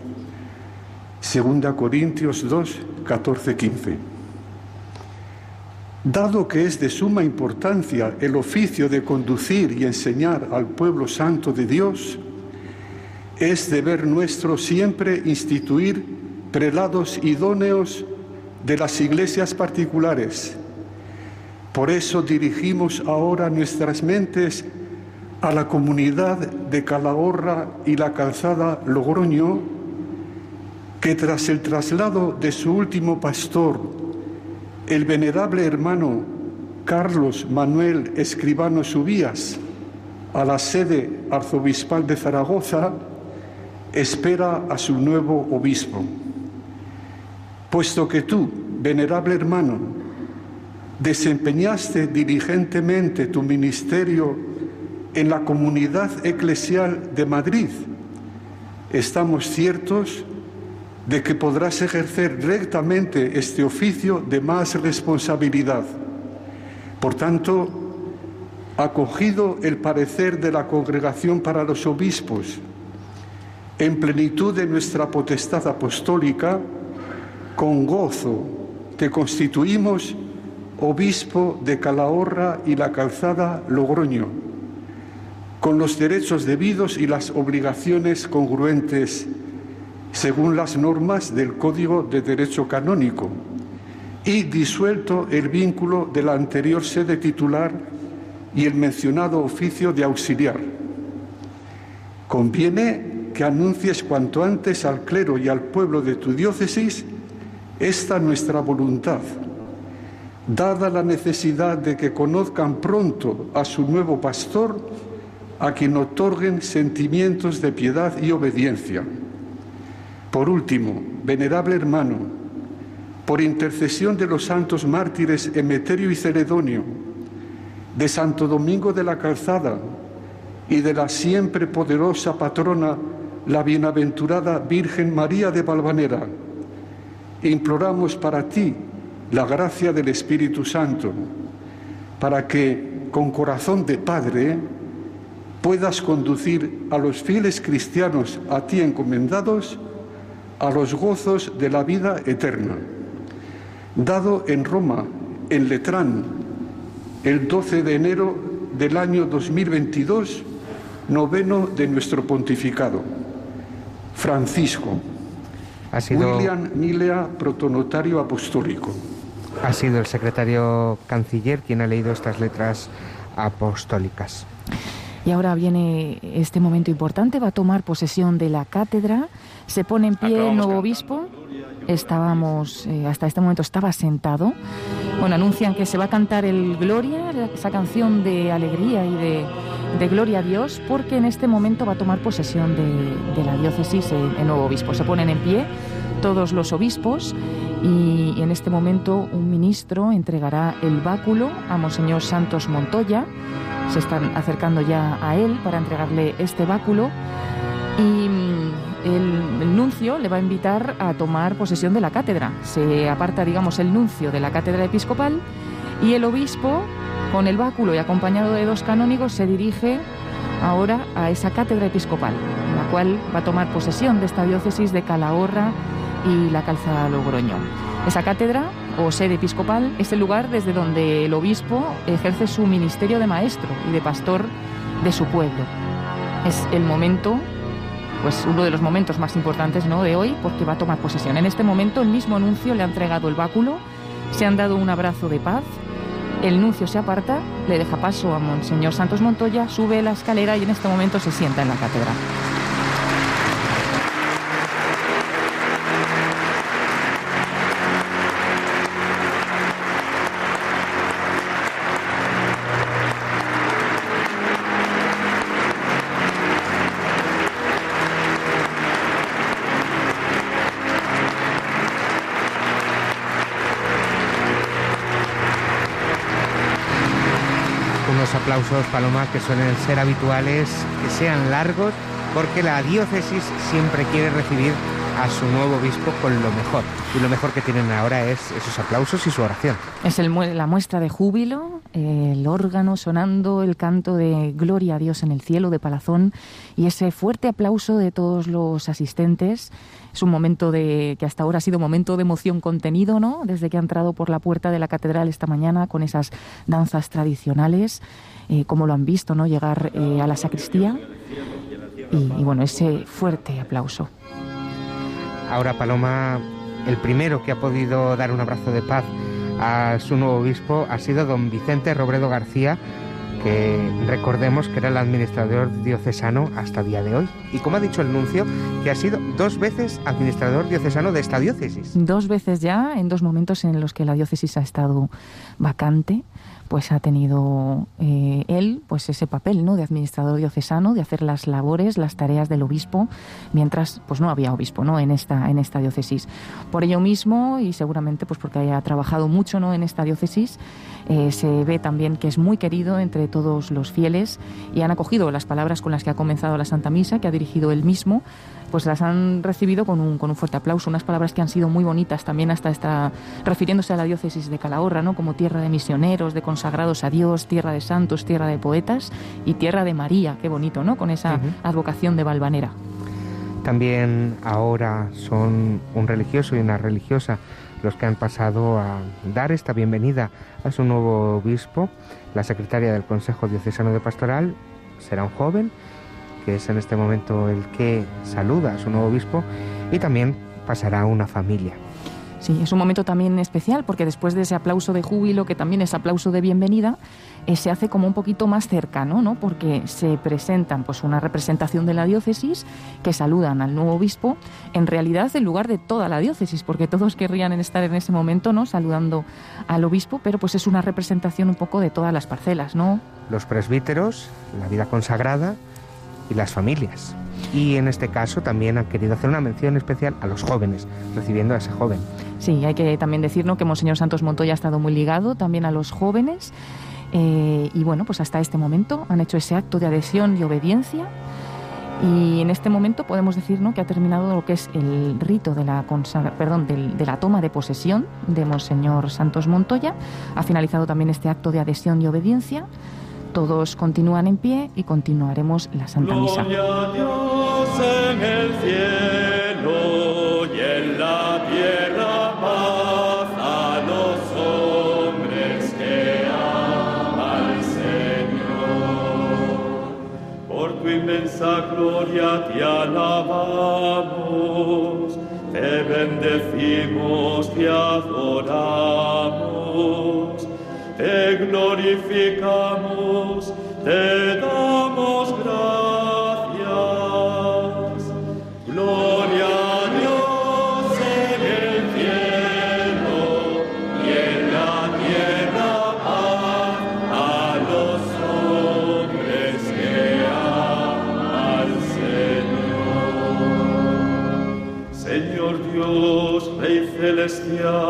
Segunda Corintios 2, 14, 15. Dado que es de suma importancia el oficio de conducir y enseñar al pueblo santo de Dios, es deber nuestro siempre instituir prelados idóneos de las iglesias particulares. Por eso dirigimos ahora nuestras mentes a la comunidad de Calahorra y la calzada Logroño, que tras el traslado de su último pastor, el venerable hermano Carlos Manuel Escribano Subías, a la sede arzobispal de Zaragoza, espera a su nuevo obispo. Puesto que tú, venerable hermano, desempeñaste diligentemente tu ministerio en la comunidad eclesial de Madrid, estamos ciertos de que podrás ejercer rectamente este oficio de más responsabilidad. Por tanto, acogido el parecer de la Congregación para los Obispos, en plenitud de nuestra potestad apostólica, con gozo te constituimos obispo de Calahorra y la calzada Logroño, con los derechos debidos y las obligaciones congruentes según las normas del Código de Derecho Canónico, y disuelto el vínculo de la anterior sede titular y el mencionado oficio de auxiliar. Conviene que anuncies cuanto antes al clero y al pueblo de tu diócesis esta nuestra voluntad, dada la necesidad de que conozcan pronto a su nuevo pastor, a quien otorguen sentimientos de piedad y obediencia. Por último, venerable hermano, por intercesión de los santos mártires Emeterio y Ceredonio, de Santo Domingo de la Calzada y de la siempre poderosa patrona, la bienaventurada Virgen María de Valvanera, imploramos para ti la gracia del Espíritu Santo, para que con corazón de Padre puedas conducir a los fieles cristianos a ti encomendados a los gozos de la vida eterna. Dado en Roma, en Letrán, el 12 de enero del año 2022, noveno de nuestro pontificado. Francisco. Ha sido, William Milea, protonotario apostólico. Ha sido el secretario canciller quien ha leído estas letras apostólicas. Y ahora viene este momento importante, va a tomar posesión de la cátedra, se pone en pie el nuevo obispo, estábamos, eh, hasta este momento estaba sentado, bueno, anuncian que se va a cantar el Gloria, esa canción de alegría y de, de gloria a Dios, porque en este momento va a tomar posesión de, de la diócesis el, el, nuevo obispo. Se ponen en pie todos los obispos y, y en este momento un ministro entregará el báculo a Monseñor Santos Montoya. Se están acercando ya a él para entregarle este báculo y el, el, nuncio le va a invitar a tomar posesión de la cátedra. Se aparta, digamos, el nuncio de la cátedra episcopal y el obispo con el báculo y acompañado de dos canónigos, se dirige ahora a esa cátedra episcopal, la cual va a tomar posesión de esta diócesis de Calahorra y la Calzada Logroño. Esa cátedra o sede episcopal es el lugar desde donde el obispo ejerce su ministerio de maestro y de pastor de su pueblo. Es el momento, pues uno de los momentos más importantes ¿no? de hoy, porque va a tomar posesión. En este momento el mismo nuncio le ha entregado el báculo, se han dado un abrazo de paz el nuncio se aparta, le deja paso a Monseñor Santos Montoya, sube la escalera y en este momento se sienta en la cátedra. Aplausos, Paloma, que suelen ser habituales, que sean largos, porque la diócesis siempre quiere recibir a su nuevo obispo con lo mejor. Y lo mejor que tienen ahora es esos aplausos y su oración. Es el, la muestra de júbilo, el órgano sonando, el canto de Gloria a Dios en el cielo de Palazón y ese fuerte aplauso de todos los asistentes. Es un momento de que hasta ahora ha sido momento de emoción contenido, ¿no? Desde que ha entrado por la puerta de la catedral esta mañana con esas danzas tradicionales, eh, como lo han visto, ¿no? Llegar eh, a la sacristía y bueno, ese fuerte aplauso. Ahora Paloma, el primero que ha podido dar un abrazo de paz a su nuevo obispo ha sido don Vicente Robredo García, que recordemos que era el administrador diocesano hasta el día de hoy. Y como ha dicho el nuncio, que ha sido dos veces administrador diocesano de esta diócesis. Dos veces ya, en dos momentos en los que la diócesis ha estado vacante pues ha tenido eh, él pues ese papel no de administrador diocesano de hacer las labores las tareas del obispo mientras pues no había obispo no en esta en esta diócesis. Por ello mismo y seguramente pues porque haya trabajado mucho no en esta diócesis eh, se ve también que es muy querido entre todos los fieles y han acogido las palabras con las que ha comenzado la Santa Misa que ha dirigido él mismo pues las han recibido con un, con un fuerte aplauso, unas palabras que han sido muy bonitas también hasta esta, refiriéndose a la diócesis de Calahorra, ¿no? como tierra de misioneros, de consagrados a Dios, tierra de santos, tierra de poetas y tierra de María, qué bonito, ¿no? Con esa advocación de Valvanera. También ahora son un religioso y una religiosa los que han pasado a dar esta bienvenida a su nuevo obispo. La secretaria del Consejo Diocesano de Pastoral será un joven que es en este momento el que saluda a su nuevo obispo, y también pasará a una familia. Sí, es un momento también especial porque después de ese aplauso de júbilo, que también es aplauso de bienvenida, eh, se hace como un poquito más cercano, ¿no? Porque se presentan pues una representación de la diócesis que saludan al nuevo obispo, en realidad en lugar de toda la diócesis, porque todos querrían estar en ese momento, ¿no? Saludando al obispo, pero pues es una representación un poco de todas las parcelas, ¿no? Los presbíteros, la vida consagrada, y las familias. Y en este caso también han querido hacer una mención especial a los jóvenes, recibiendo a ese joven. Sí, hay que también decir que Monseñor Santos Montoya ha estado muy ligado también a los jóvenes. Eh, y bueno, pues hasta este momento han hecho ese acto de adhesión y obediencia. Y en este momento podemos decir que ha terminado lo que es el rito de la, perdón, de la toma de posesión de Monseñor Santos Montoya. Ha finalizado también este acto de adhesión y obediencia. Todos continúan en pie y continuaremos la Santa Misa. Gloria a Dios en el cielo y en la tierra paz a los hombres que aman al Señor. Por tu inmensa gloria te alabamos, te bendecimos, te adoramos te glorificamos, te damos gracias. Gloria a Dios en el cielo y en la tierra a los hombres que aman al Señor. Señor Dios, Rey celestial,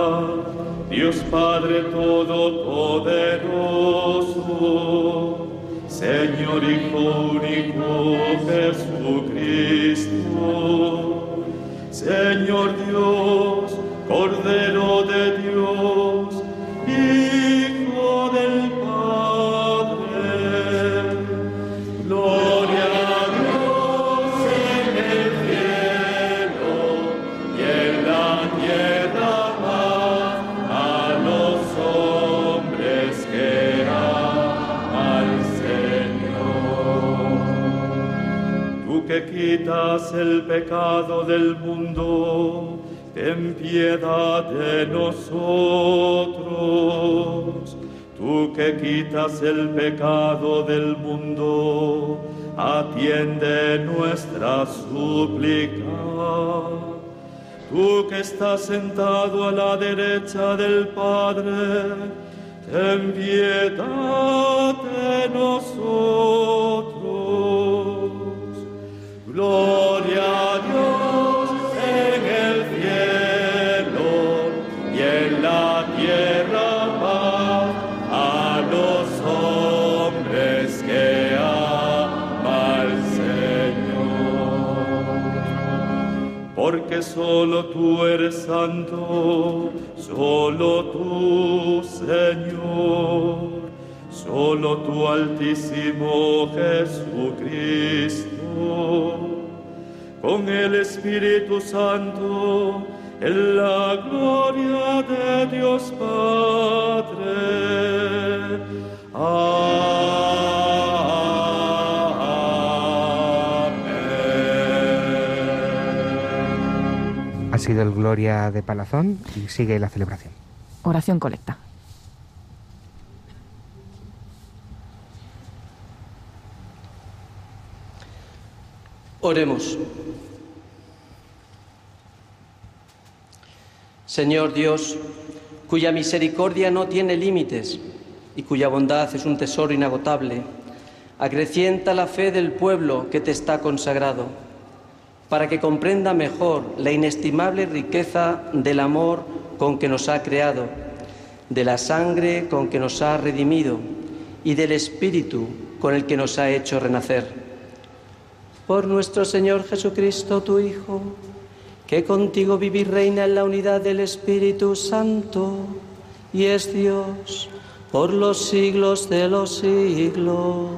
quitas el pecado del mundo, atiende nuestra súplica. Tú que estás sentado a la derecha del Padre, ten piedad porque solo tú eres santo, solo tú, Señor, solo tú, Altísimo Jesucristo, con el Espíritu Santo, en la gloria de Dios Padre. Ha sido el Gloria de Palazón y sigue la celebración. Oración colecta. Oremos. Señor Dios, cuya misericordia no tiene límites y cuya bondad es un tesoro inagotable, acrecienta la fe del pueblo que te está consagrado, para que comprenda mejor la inestimable riqueza del amor con que nos ha creado, de la sangre con que nos ha redimido y del Espíritu con el que nos ha hecho renacer. Por nuestro Señor Jesucristo, tu Hijo, que contigo vive y reina en la unidad del Espíritu Santo y es Dios por los siglos de los siglos.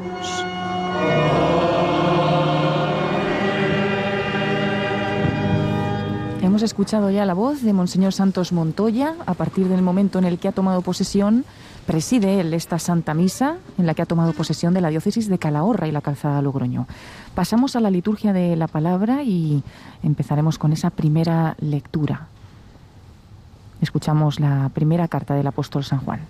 Hemos escuchado ya la voz de Monseñor Santos Montoya. A partir del momento en el que ha tomado posesión, preside él esta Santa Misa en la que ha tomado posesión de la diócesis de Calahorra y la Calzada Logroño. Pasamos a la liturgia de la palabra y empezaremos con esa primera lectura. Escuchamos la primera carta del apóstol San Juan.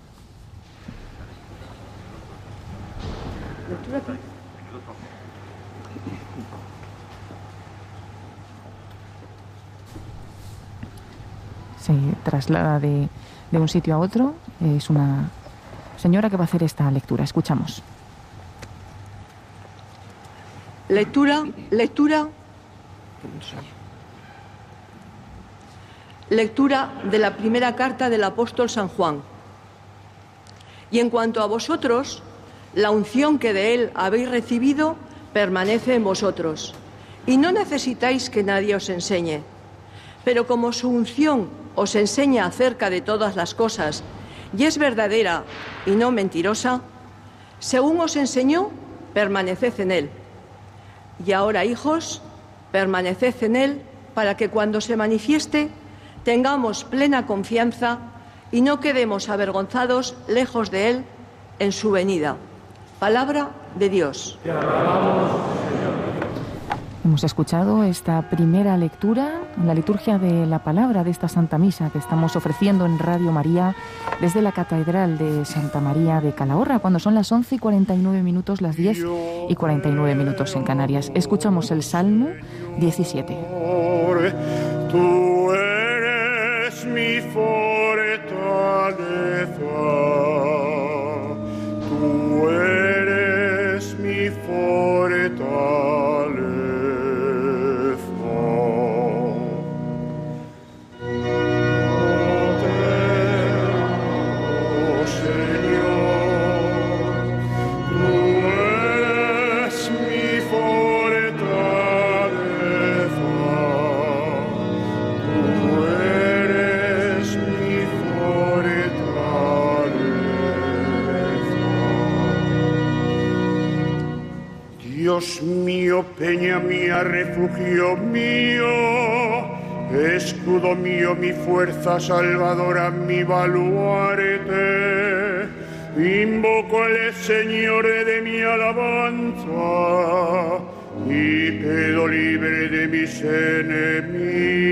Se traslada de, un sitio a otro. Es una señora que va a hacer esta lectura. Escuchamos. Lectura, lectura. Lectura de la primera carta del apóstol San Juan. Y en cuanto a vosotros, la unción que de él habéis recibido permanece en vosotros. Y no necesitáis que nadie os enseñe. Pero como su unción os enseña acerca de todas las cosas y es verdadera y no mentirosa, según os enseñó, permaneced en él. Y ahora, hijos, permaneced en él para que cuando se manifieste tengamos plena confianza y no quedemos avergonzados lejos de él en su venida. Palabra de Dios. Hemos escuchado esta primera lectura la liturgia de la palabra de esta Santa Misa que estamos ofreciendo en Radio María desde la Catedral de Santa María de Calahorra, cuando son las 11 y 49 minutos, las 10 y 49 minutos en Canarias. Escuchamos el Salmo 17. Tú eres mi fortaleza. Dios mío, peña mía, refugio mío, escudo mío, mi fuerza salvadora, mi baluarte. Invoco al Señor de mi alabanza y quedo libre de mis enemigos.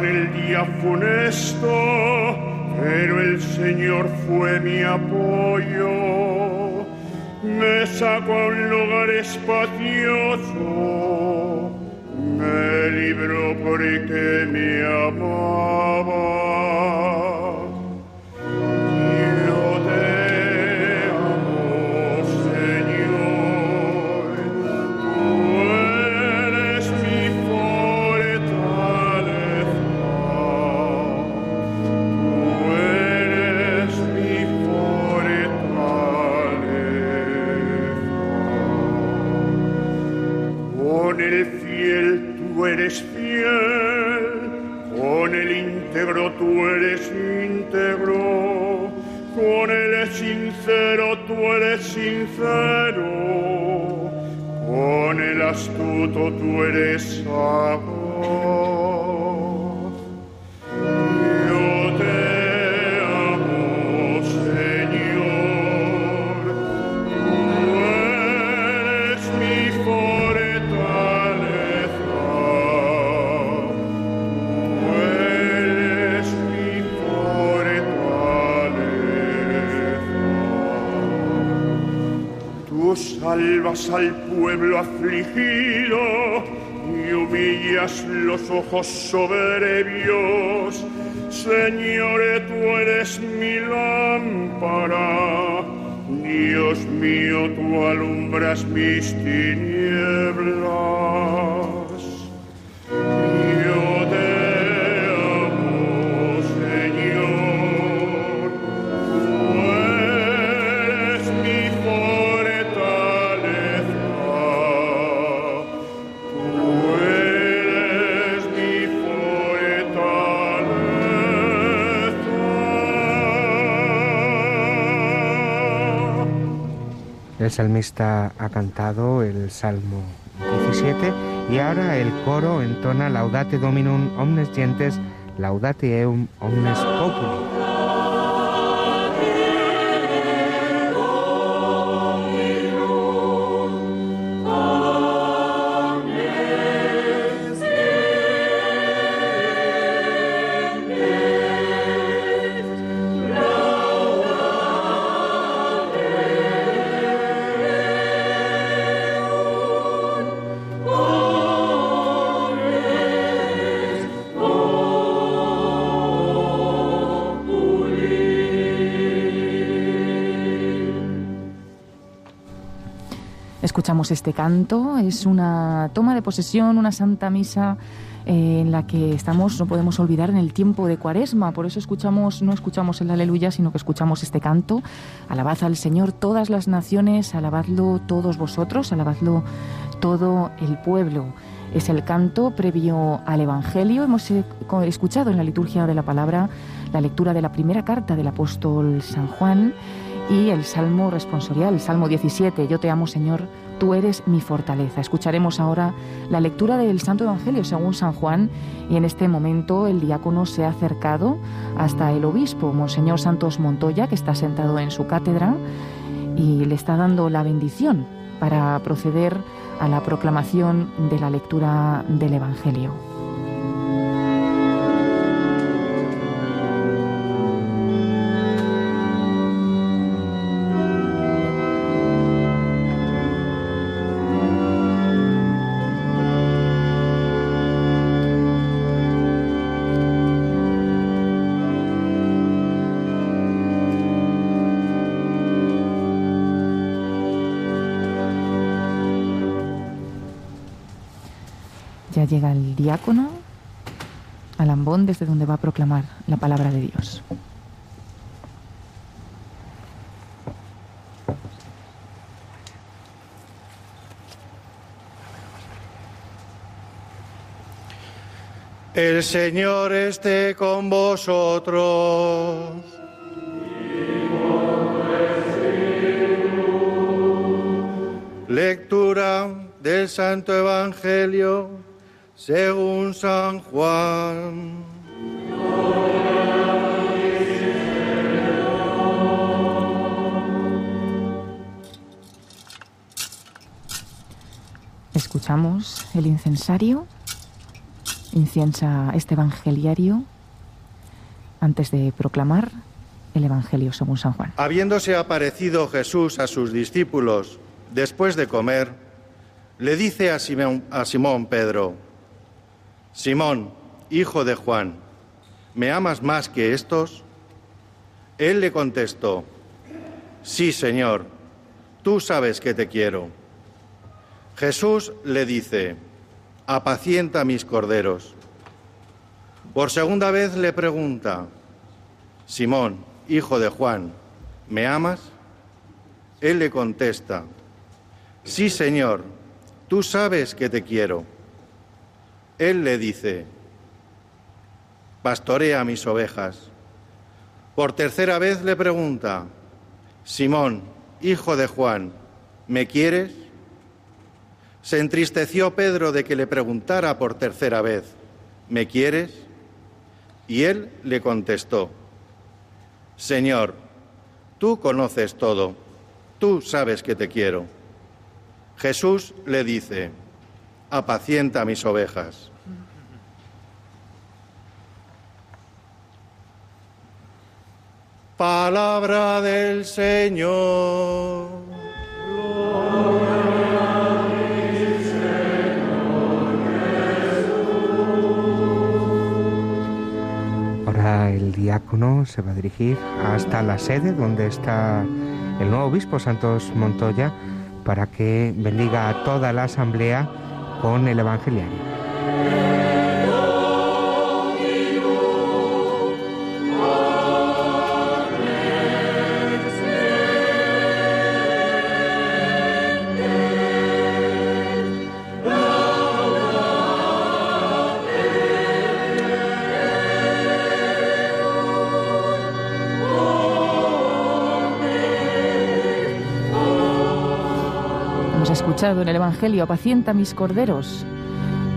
Acosaban el día funesto, pero el Señor fue mi apoyo. Me sacó a un lugar espacioso, me libró porque me amaba. Tú eres sincero, con el astuto tú eres sagaz. Al pueblo afligido y humillas los ojos soberbios. Señor, tú eres mi lámpara. Dios mío, tú alumbras mis tinieblas. El salmista ha cantado el Salmo 17 y ahora el coro entona Laudate Dominum omnes gentes, Laudate eum omnes populi. Este canto. Es una toma de posesión, una santa misa eh, en la que estamos, no podemos olvidar, en el tiempo de Cuaresma. Por eso escuchamos, no escuchamos el aleluya, sino que escuchamos este canto. Alabad al Señor todas las naciones, alabadlo todos vosotros, alabadlo todo el pueblo. Es el canto previo al Evangelio. Hemos eh, escuchado en la liturgia de la palabra la lectura de la primera carta del apóstol San Juan y el salmo responsorial, el salmo 17, Yo te amo Señor tú eres mi fortaleza. Escucharemos ahora la lectura del Santo Evangelio según San Juan y en este momento el diácono se ha acercado hasta el obispo, Monseñor Santos Montoya, que está sentado en su cátedra y le está dando la bendición para proceder a la proclamación de la lectura del Evangelio. Llega el diácono al ambón desde donde va a proclamar la palabra de Dios. El Señor esté con vosotros. Lectura del Santo Evangelio según San Juan. Escuchamos el incensario, inciensa este evangeliario antes de proclamar el Evangelio según San Juan. Habiéndose aparecido Jesús a sus discípulos después de comer, le dice a Simón, a Simón Pedro, Simón, hijo de Juan, ¿me amas más que estos? Él le contestó, Sí, Señor, tú sabes que te quiero. Jesús le dice, apacienta mis corderos. Por segunda vez le pregunta, Simón, hijo de Juan, ¿me amas? Él le contesta, Sí, Señor, tú sabes que te quiero. Él le dice, pastorea mis ovejas. Por tercera vez le pregunta, Simón, hijo de Juan, ¿me quieres? Se entristeció Pedro de que le preguntara por tercera vez, ¿me quieres? Y él le contestó, Señor, tú conoces todo, tú sabes que te quiero. Jesús le dice, apacienta mis ovejas. Palabra del Señor. Ahora el diácono se va a dirigir hasta la sede donde está el nuevo obispo Santos Montoya para que bendiga a toda la asamblea con el en el Evangelio, apacienta mis corderos,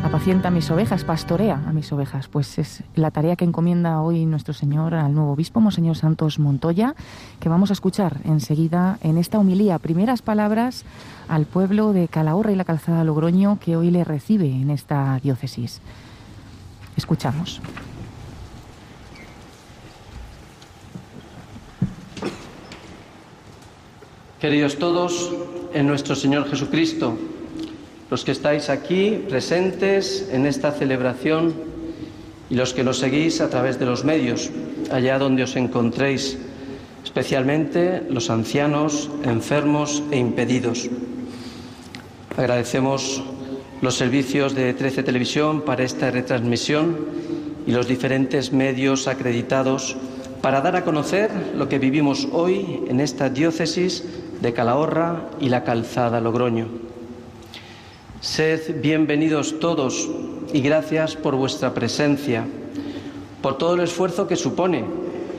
apacienta mis ovejas, pastorea a mis ovejas. Pues es la tarea que encomienda hoy nuestro Señor al nuevo obispo, Monseñor Santos Montoya, que vamos a escuchar enseguida en esta humilía. Primeras palabras al pueblo de Calahorra y la Calzada Logroño que hoy le recibe en esta diócesis. Escuchamos. Queridos todos, en nuestro Señor Jesucristo, los que estáis aquí presentes en esta celebración y los que nos seguís a través de los medios, allá donde os encontréis, especialmente los ancianos, enfermos e impedidos. Agradecemos los servicios de 13 Televisión para esta retransmisión y los diferentes medios acreditados para dar a conocer lo que vivimos hoy en esta diócesis de Calahorra y la Calzada Logroño. Sed bienvenidos todos y gracias por vuestra presencia, por todo el esfuerzo que supone,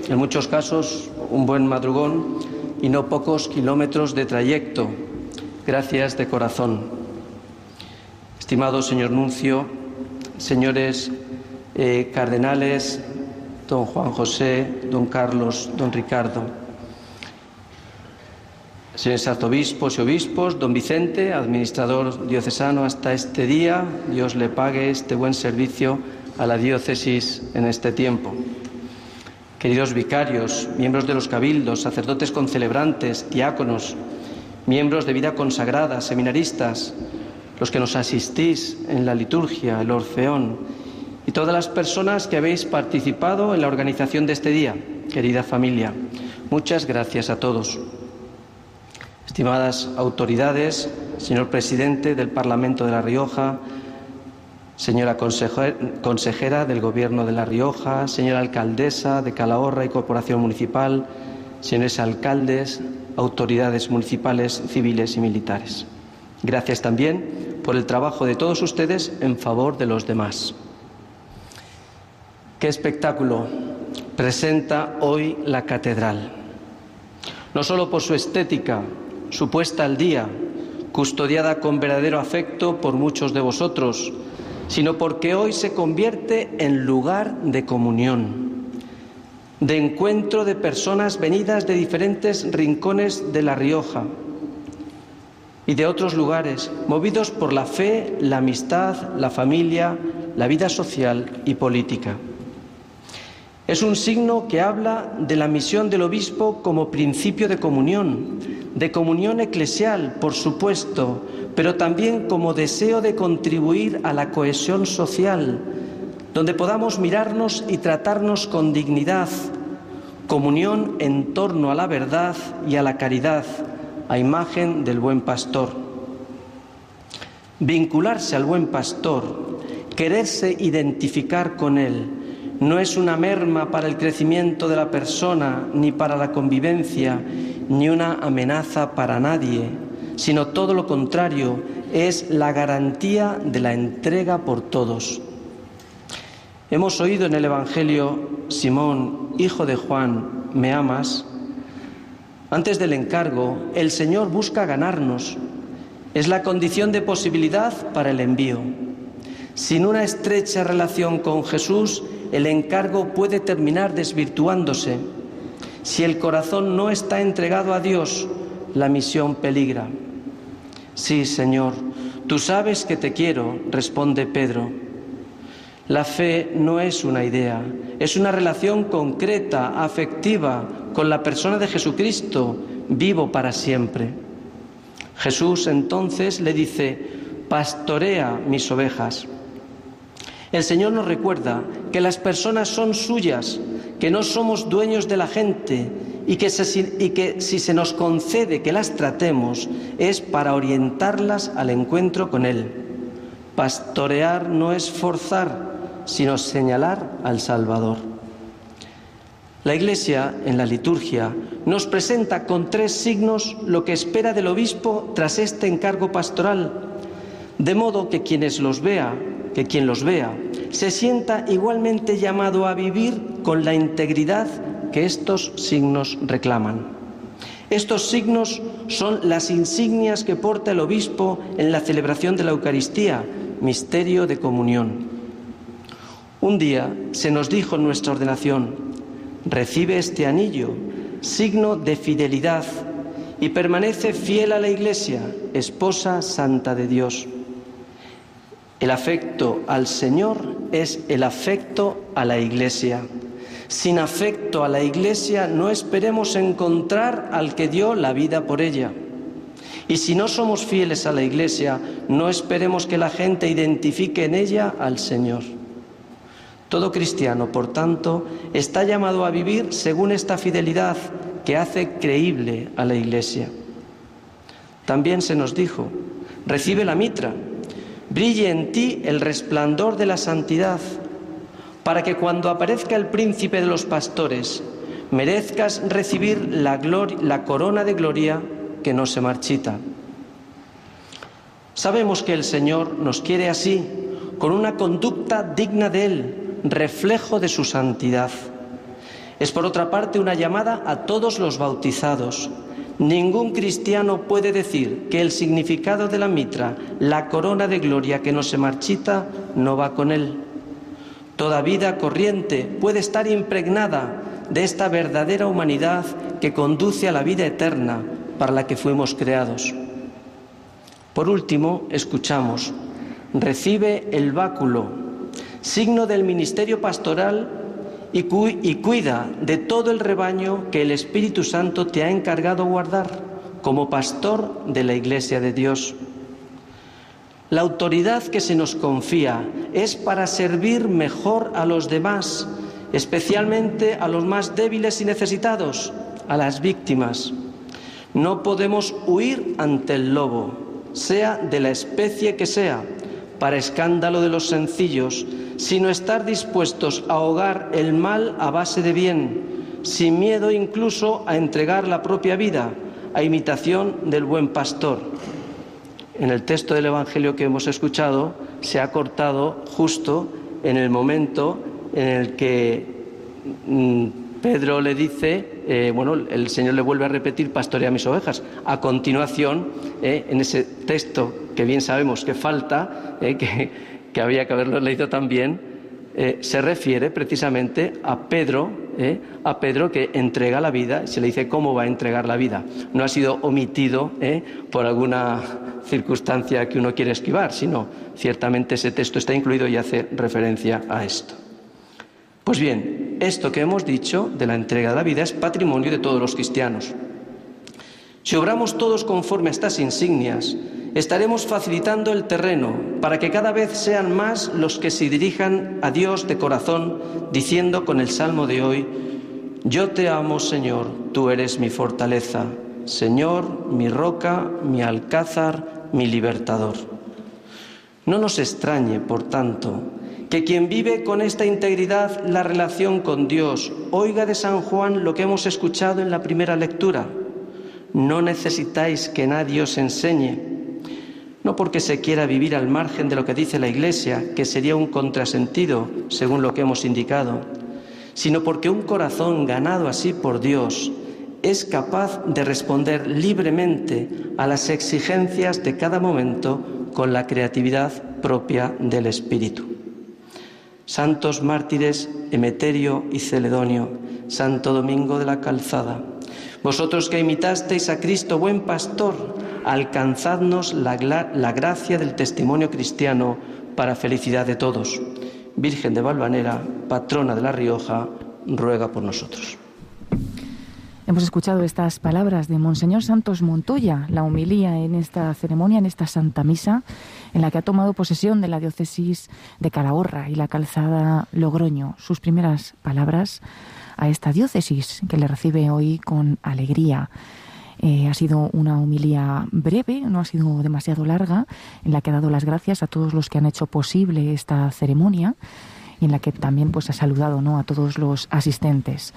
en muchos casos, un buen madrugón y no pocos kilómetros de trayecto. Gracias de corazón. Estimado señor Nuncio, señores eh, cardenales, don Juan José, don Carlos, don Ricardo, Señores arzobispos y obispos, don Vicente, administrador diocesano hasta este día, Dios le pague este buen servicio a la diócesis en este tiempo. Queridos vicarios, miembros de los cabildos, sacerdotes concelebrantes, diáconos, miembros de vida consagrada, seminaristas, los que nos asistís en la liturgia, el orfeón, y todas las personas que habéis participado en la organización de este día, querida familia. Muchas gracias a todos. Estimadas autoridades, señor presidente del Parlamento de La Rioja, señora consejera del Gobierno de La Rioja, señora alcaldesa de Calahorra y Corporación Municipal, señores alcaldes, autoridades municipales, civiles y militares. Gracias también por el trabajo de todos ustedes en favor de los demás. ¿Qué espectáculo presenta hoy la catedral? No solo por su estética, su puesta al día, custodiada con verdadero afecto por muchos de vosotros, sino porque hoy se convierte en lugar de comunión, de encuentro de personas venidas de diferentes rincones de La Rioja y de otros lugares, movidos por la fe, la amistad, la familia, la vida social y política. Es un signo que habla de la misión del obispo como principio de comunión, de comunión eclesial, por supuesto, pero también como deseo de contribuir a la cohesión social, donde podamos mirarnos y tratarnos con dignidad, comunión en torno a la verdad y a la caridad, a imagen del buen pastor. Vincularse al buen pastor, quererse identificar con él, no es una merma para el crecimiento de la persona ni para la convivencia, ni una amenaza para nadie. sino todo lo contrario, es la garantía de la entrega por todos. Hemos oído en el Evangelio, Simón, hijo de Juan, ¿me amas? Antes del encargo, el Señor busca ganarnos. Es la condición de posibilidad para el envío. Sin una estrecha relación con Jesús, el encargo puede terminar desvirtuándose. Si el corazón no está entregado a Dios, la misión peligra. Sí, Señor, tú sabes que te quiero, responde Pedro. La fe no es una idea, es una relación concreta, afectiva, con la persona de Jesucristo, vivo para siempre. Jesús entonces le dice, pastorea mis ovejas. El Señor nos recuerda que las personas son suyas, que no somos dueños de la gente y que, si se nos concede que las tratemos es para orientarlas al encuentro con Él. Pastorear no es forzar, sino señalar al Salvador. La Iglesia, en la liturgia, nos presenta con tres signos lo que espera del obispo tras este encargo pastoral, de modo que quienes los vea, que quien los vea, se sienta igualmente llamado a vivir con la integridad que estos signos reclaman. Estos signos son las insignias que porta el obispo en la celebración de la Eucaristía, misterio de comunión. Un día se nos dijo en nuestra ordenación, recibe este anillo, signo de fidelidad, y permanece fiel a la Iglesia, esposa santa de Dios. El afecto al Señor es el afecto a la Iglesia. Sin afecto a la Iglesia no esperemos encontrar al que dio la vida por ella. Y si no somos fieles a la Iglesia, no esperemos que la gente identifique en ella al Señor. Todo cristiano, por tanto, está llamado a vivir según esta fidelidad que hace creíble a la Iglesia. También se nos dijo, recibe la mitra, brille en ti el resplandor de la santidad, para que cuando aparezca el príncipe de los pastores, merezcas recibir la, la corona de gloria que no se marchita. Sabemos que el Señor nos quiere así, con una conducta digna de Él, reflejo de su santidad. Es por otra parte una llamada a todos los bautizados, Ningún cristiano puede decir que el significado de la mitra, la corona de gloria que no se marchita, no va con él. Toda vida corriente puede estar impregnada de esta verdadera humanidad que conduce a la vida eterna para la que fuimos creados. Por último, escuchamos, recibe el báculo, signo del ministerio pastoral y, cuida de todo el rebaño que el Espíritu Santo te ha encargado guardar como pastor de la Iglesia de Dios. La autoridad que se nos confía es para servir mejor a los demás, especialmente a los más débiles y necesitados, a las víctimas. No podemos huir ante el lobo, sea de la especie que sea, para escándalo de los sencillos, sino estar dispuestos a ahogar el mal a base de bien, sin miedo incluso a entregar la propia vida, a imitación del buen pastor. En el texto del Evangelio que hemos escuchado se ha cortado justo en el momento en el que mm, Pedro le dice, eh, bueno, el Señor le vuelve a repetir, pastorea mis ovejas. A continuación, eh, en ese texto que bien sabemos que falta, eh, que, que había que haberlo leído también, se refiere precisamente a Pedro, a Pedro que entrega la vida, se le dice cómo va a entregar la vida. No ha sido omitido por alguna circunstancia que uno quiere esquivar, sino ciertamente ese texto está incluido y hace referencia a esto. Pues bien, esto que hemos dicho de la entrega de la vida es patrimonio de todos los cristianos. Si obramos todos conforme a estas insignias, estaremos facilitando el terreno para que cada vez sean más los que se dirijan a Dios de corazón, diciendo con el salmo de hoy, Yo te amo, Señor, tú eres mi fortaleza, Señor, mi roca, mi alcázar, mi libertador. No nos extrañe, por tanto, que quien vive con esta integridad la relación con Dios. Oiga de San Juan lo que hemos escuchado en la primera lectura. No necesitáis que nadie os enseñe, no porque se quiera vivir al margen de lo que dice la Iglesia, que sería un contrasentido según lo que hemos indicado, sino porque un corazón ganado así por Dios es capaz de responder libremente a las exigencias de cada momento con la creatividad propia del Espíritu. Santos mártires Emeterio y Celedonio, Santo Domingo de la Calzada, vosotros que imitasteis a Cristo buen pastor, alcanzadnos la, la gracia del testimonio cristiano para felicidad de todos. Virgen de Valvanera, patrona de La Rioja, ruega por nosotros. Hemos escuchado estas palabras de Monseñor Santos Montoya, la humilía en esta ceremonia, en esta Santa Misa, en la que ha tomado posesión de la diócesis de Calahorra y la calzada Logroño. Sus primeras palabras a esta diócesis que le recibe hoy con alegría. Eh, ha sido una humilía breve, no ha sido demasiado larga, en la que ha dado las gracias a todos los que han hecho posible esta ceremonia y en la que también pues ha saludado ¿no? a todos los asistentes.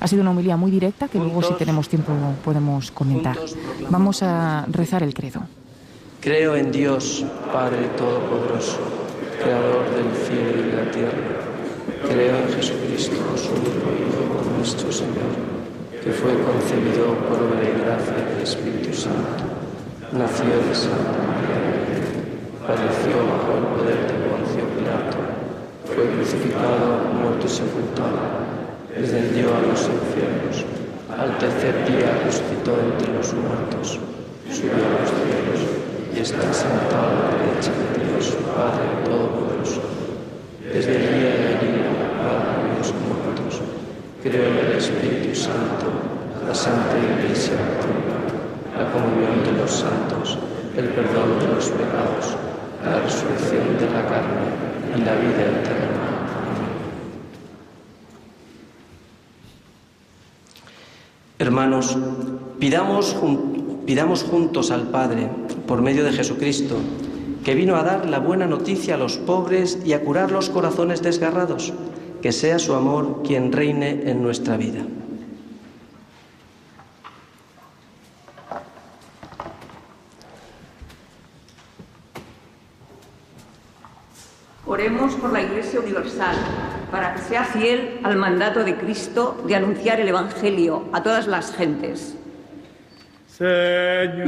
Ha sido una humilía muy directa que luego si tenemos tiempo podemos comentar. Vamos a rezar el credo. Creo en Dios, Padre Todopoderoso, Creador del cielo y de la tierra. Creo en Jesucristo, su Hijo, nuestro Señor, que fue concebido por obra y gracia del Espíritu Santo. Nació de Santa María, padeció bajo el poder de fue crucificado, muerto y sepultado, descendió a los infiernos, al tercer día resucitó entre los muertos, subió a los cielos y está sentado a la derecha de Dios, Padre Todopoderoso. Desde allí a allí para los muertos. Creo en el Espíritu Santo, la Santa Iglesia la comunión de los santos, el perdón de los pecados, la resurrección de la carne la vida eterna. Hermanos, pidamos, pidamos juntos al Padre, por medio de Jesucristo, que vino a dar la buena noticia a los pobres y a curar los corazones desgarrados, que sea su amor quien reine en nuestra vida. Oremos por la Iglesia Universal para que sea fiel al mandato de Cristo de anunciar el Evangelio a todas las gentes. Señor,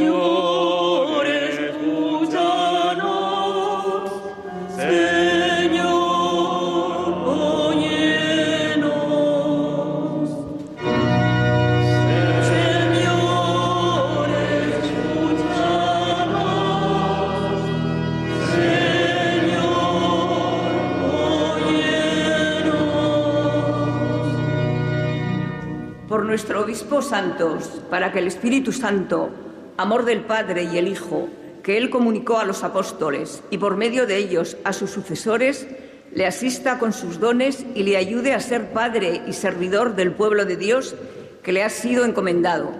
nuestro obispo santos, para que el Espíritu Santo, amor del Padre y el Hijo, que Él comunicó a los apóstoles y por medio de ellos a sus sucesores, le asista con sus dones y le ayude a ser Padre y servidor del pueblo de Dios que le ha sido encomendado.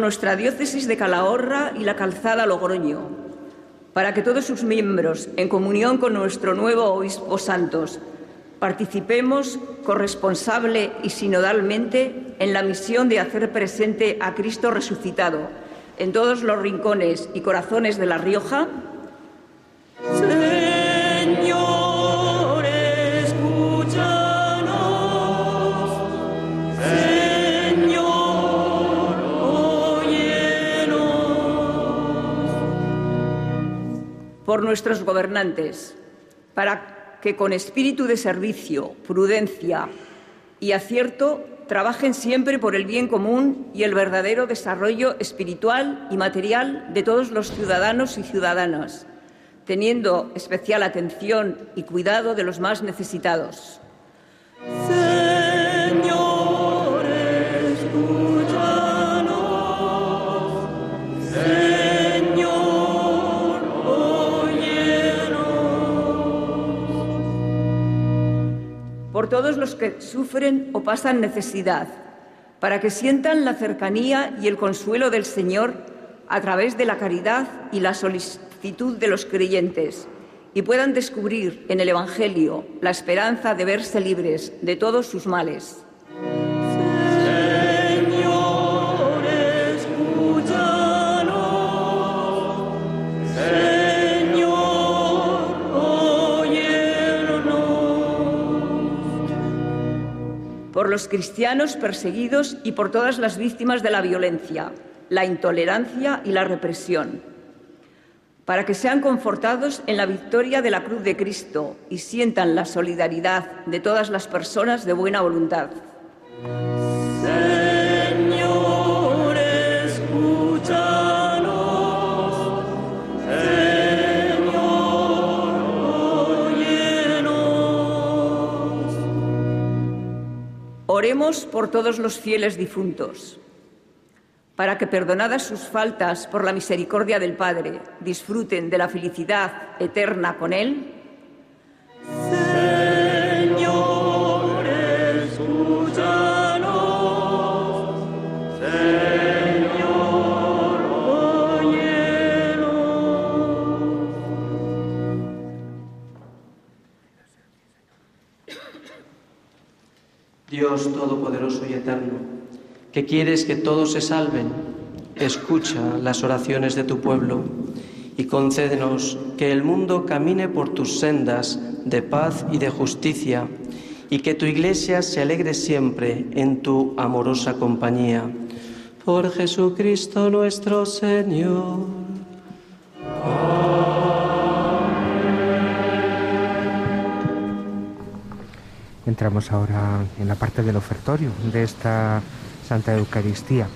Nuestra diócesis de Calahorra y la calzada Logroño, para que todos sus miembros, en comunión con nuestro nuevo obispo santos, participemos corresponsable y sinodalmente en la misión de hacer presente a Cristo resucitado en todos los rincones y corazones de La Rioja. Por nuestros gobernantes, para que con espíritu de servicio, prudencia y acierto trabajen siempre por el bien común y el verdadero desarrollo espiritual y material de todos los ciudadanos y ciudadanas, teniendo especial atención y cuidado de los más necesitados. Todos los que sufren o pasan necesidad, para que sientan la cercanía y el consuelo del Señor a través de la caridad y la solicitud de los creyentes y puedan descubrir en el Evangelio la esperanza de verse libres de todos sus males. Por los cristianos perseguidos y por todas las víctimas de la violencia, la intolerancia y la represión para que sean confortados en la victoria de la cruz de Cristo y sientan la solidaridad de todas las personas de buena voluntad. Oremos por todos los fieles difuntos, para que perdonadas sus faltas por la misericordia del Padre, disfruten de la felicidad eterna con Él. Dios Todopoderoso y Eterno, que quieres que todos se salven, escucha las oraciones de tu pueblo y concédenos que el mundo camine por tus sendas de paz y de justicia y que tu iglesia se alegre siempre en tu amorosa compañía. Por Jesucristo nuestro Señor. Entramos ahora en la parte del ofertorio de esta Santa Eucaristía.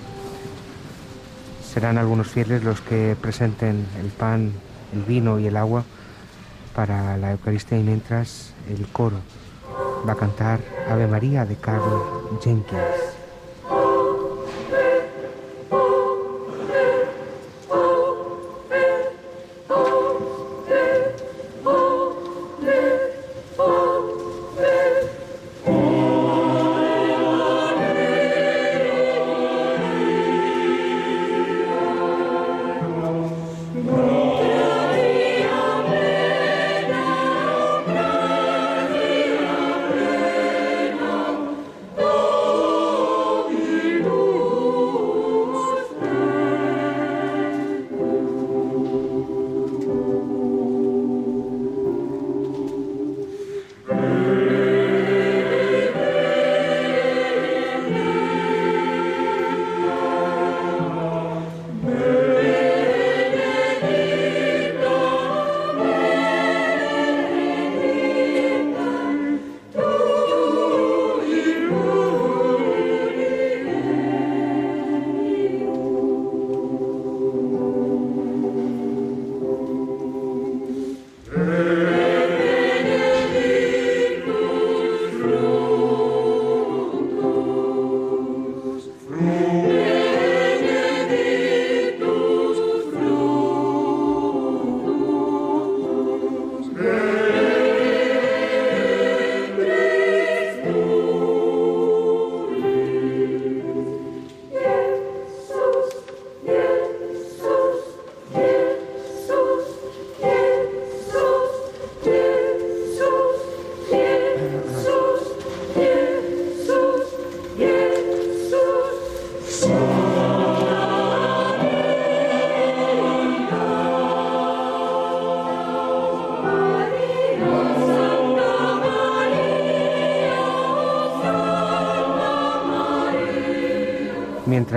Serán algunos fieles los que presenten el pan, el vino y el agua para la Eucaristía y mientras el coro va a cantar Ave María de Carl Jenkins.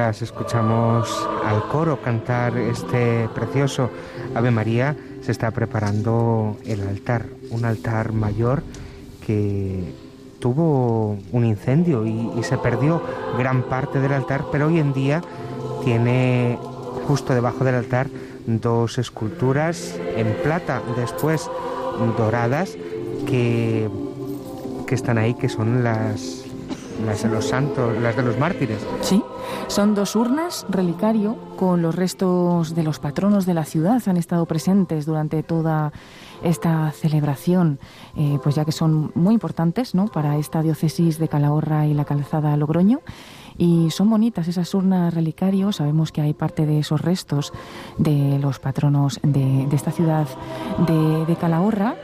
Escuchamos al coro cantar este precioso Ave María, se está preparando el altar, un altar mayor que tuvo un incendio y, y se perdió gran parte del altar, pero hoy en día tiene justo debajo del altar dos esculturas en plata, después doradas, que, que están ahí, que son las, las de los santos, las de los mártires. Sí, son dos urnas relicario con los restos de los patronos de la ciudad. Han estado presentes durante toda esta celebración, eh, pues ya que son muy importantes ¿no? para esta diócesis de Calahorra y la calzada Logroño. Y son bonitas esas urnas relicarios. Sabemos que hay parte de esos restos de los patronos de, esta ciudad de, Calahorra.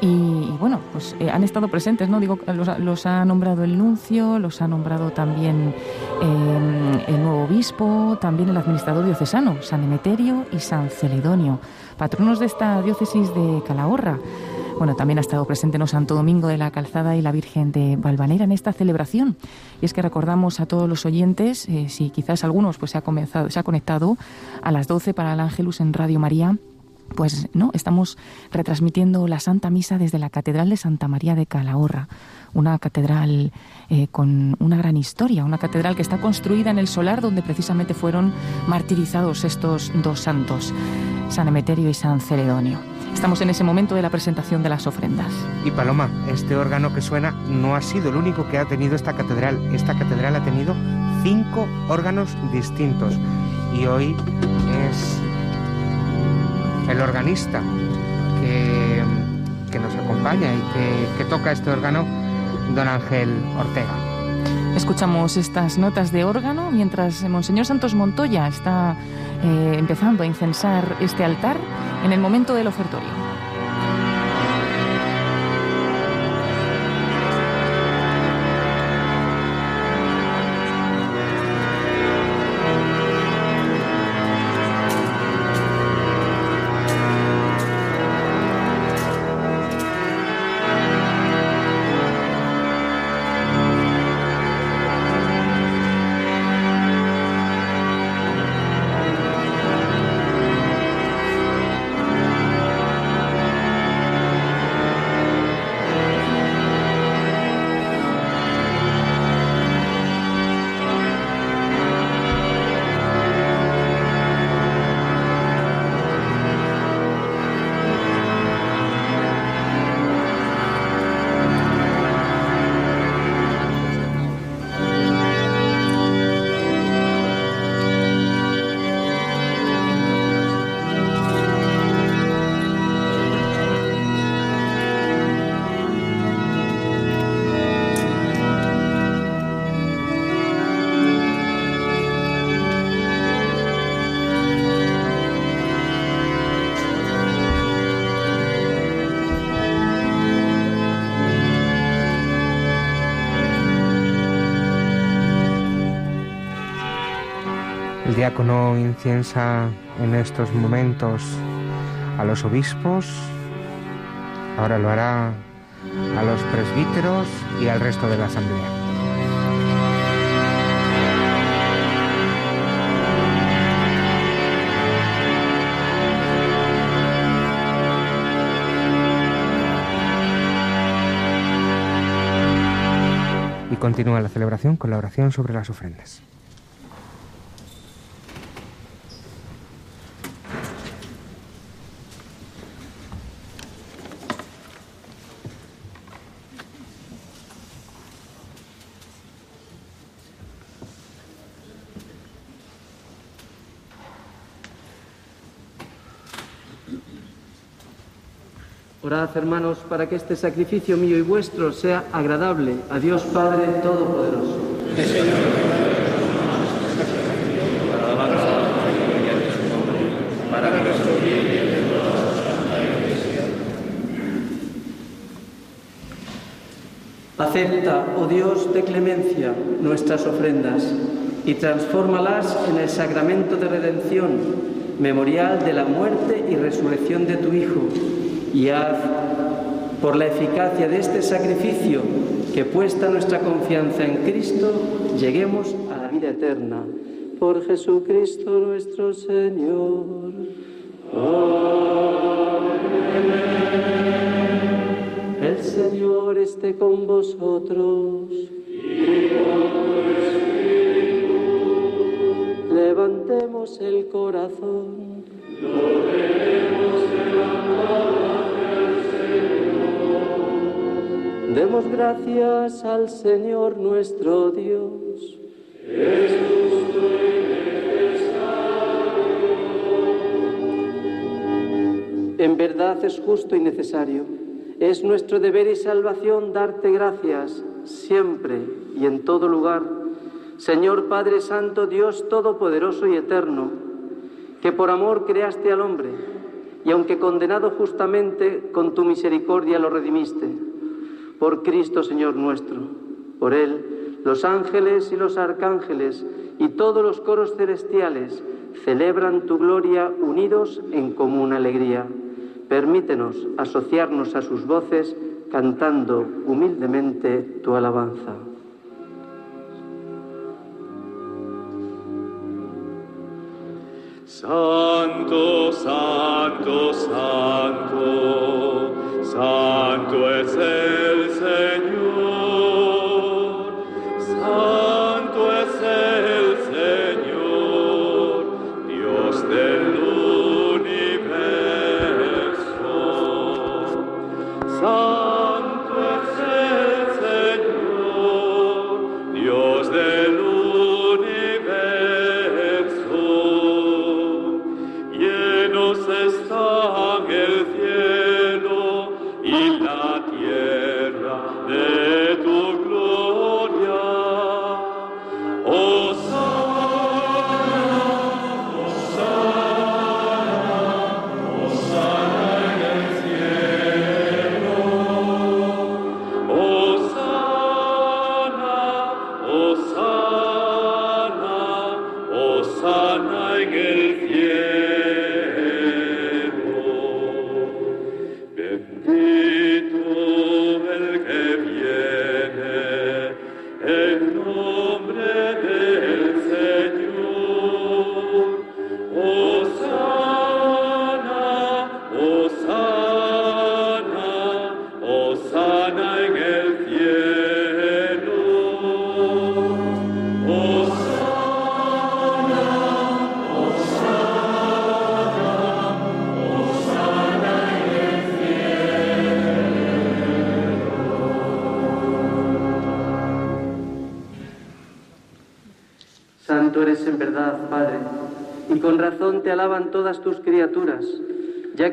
Y, bueno, pues eh, han estado presentes, ¿no? Digo, los, ha nombrado el nuncio, los ha nombrado también eh, el nuevo obispo, también el administrador diocesano, San Emeterio y San Celedonio, patronos de esta diócesis de Calahorra. Bueno, también ha estado presente en Santo Domingo de la Calzada y la Virgen de Valvanera en esta celebración. Y es que recordamos a todos los oyentes, eh, si quizás algunos pues se ha comenzado, se ha conectado a las 12 para el Ángelus en Radio María. Pues no, estamos retransmitiendo la Santa Misa desde la Catedral de Santa María de Calahorra, una catedral eh, con una gran historia, una catedral que está construida en el solar donde precisamente fueron martirizados estos dos santos, San Emeterio y San Celedonio. Estamos en ese momento de la presentación de las ofrendas. Y Paloma, este órgano que suena no ha sido el único que ha tenido esta catedral. Esta catedral ha tenido cinco órganos distintos. Y hoy es el organista que, nos acompaña y que, toca este órgano, don Ángel Ortega. Escuchamos estas notas de órgano mientras Monseñor Santos Montoya está eh, empezando a incensar este altar en el momento del ofertorio. Diácono inciensa en estos momentos a los obispos, ahora lo hará a los presbíteros y al resto de la asamblea. Y continúa la celebración con la oración sobre las ofrendas. Hermanos, para que este sacrificio mío y vuestro sea agradable a Dios Padre Todopoderoso. Acepta, oh Dios de clemencia, nuestras ofrendas y transfórmalas en el sacramento de redención, memorial de la muerte y resurrección de tu Hijo y haz por la eficacia de este sacrificio que puesta nuestra confianza en Cristo, lleguemos a la vida eterna. Por Jesucristo nuestro Señor. El Señor esté con vosotros. Y Levantemos el corazón. Demos gracias al Señor nuestro Dios. Es justo y necesario. En verdad es justo y necesario. Es nuestro deber y salvación darte gracias siempre y en todo lugar Señor Padre Santo, Dios Todopoderoso y Eterno, que por amor creaste al hombre, y aunque condenado justamente, con tu misericordia lo redimiste. Por Cristo, Señor nuestro, por Él, los ángeles y los arcángeles y todos los coros celestiales celebran tu gloria unidos en común alegría. Permítenos asociarnos a sus voces cantando humildemente tu alabanza. Santo, santo, santo, santo es el Señor.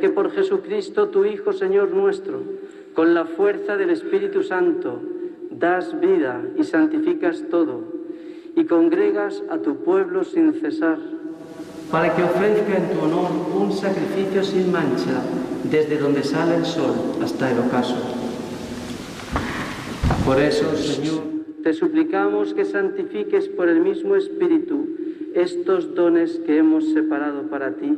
Que por Jesucristo, tu Hijo, Señor nuestro, con la fuerza del Espíritu Santo, das vida y santificas todo, y congregas a tu pueblo sin cesar, para que ofrezca en tu honor un sacrificio sin mancha, desde donde sale el sol hasta el ocaso. Por eso, Señor, te suplicamos que santifiques por el mismo Espíritu estos dones que hemos separado para ti,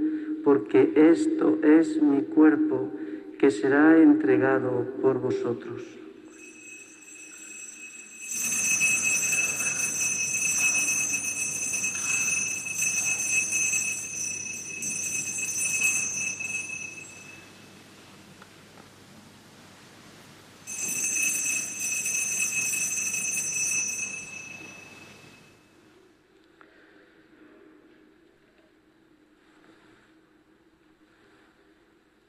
porque esto es mi cuerpo que será entregado por vosotros.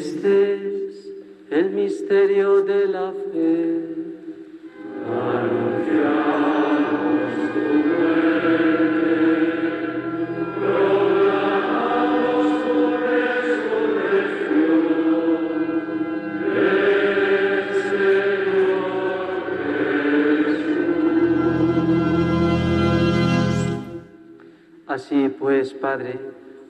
Este es el misterio de la fe.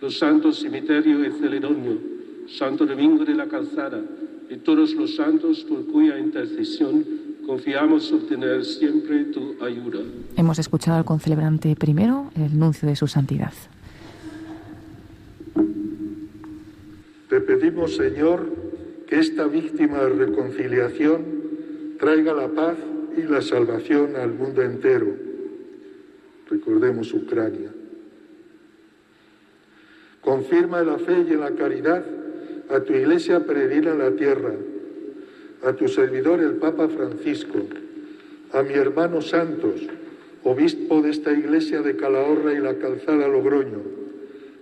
los santos Cimiterio y Celedonio, Santo Domingo de la Calzada y todos los santos por cuya intercesión confiamos obtener siempre tu ayuda. Hemos escuchado al concelebrante primero, el nuncio de su santidad. Te pedimos, Señor, que esta víctima de reconciliación traiga la paz y la salvación al mundo entero. Recordemos Ucrania. Confirma la fe y la caridad a tu iglesia peregrina en la tierra, a tu servidor el Papa Francisco, a mi hermano Santos, obispo de esta iglesia de Calahorra y la Calzada Logroño,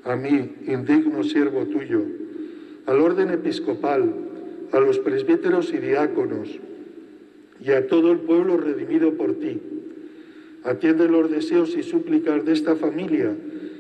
a mí, indigno siervo tuyo, al orden episcopal, a los presbíteros y diáconos, y a todo el pueblo redimido por ti. Atiende los deseos y súplicas de esta familia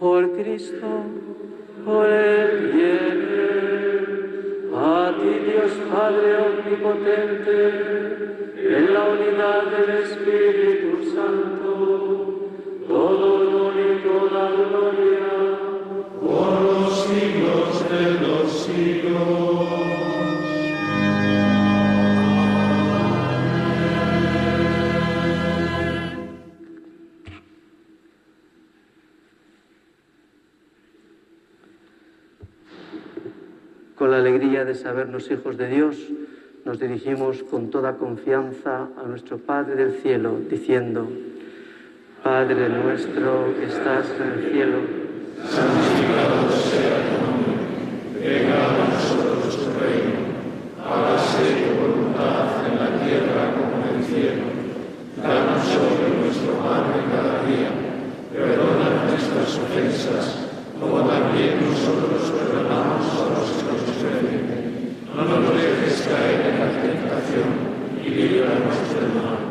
Por Cristo, por el bien, a ti Dios Padre Omnipotente, en la unidad del Espíritu Santo, sabernos hijos de Dios, nos dirigimos con toda confianza a nuestro Padre del cielo, diciendo, Padre nuestro que estás en el cielo, santificado sea tu nombre, venga a nosotros tu reino, hágase tu voluntad en la tierra como en el cielo. Danos hoy nuestro pan de cada día, perdona nuestras ofensas, como también nosotros perdonamos a los que nos ofenden. No nos dejes caer en la tentación y líbranos del mal.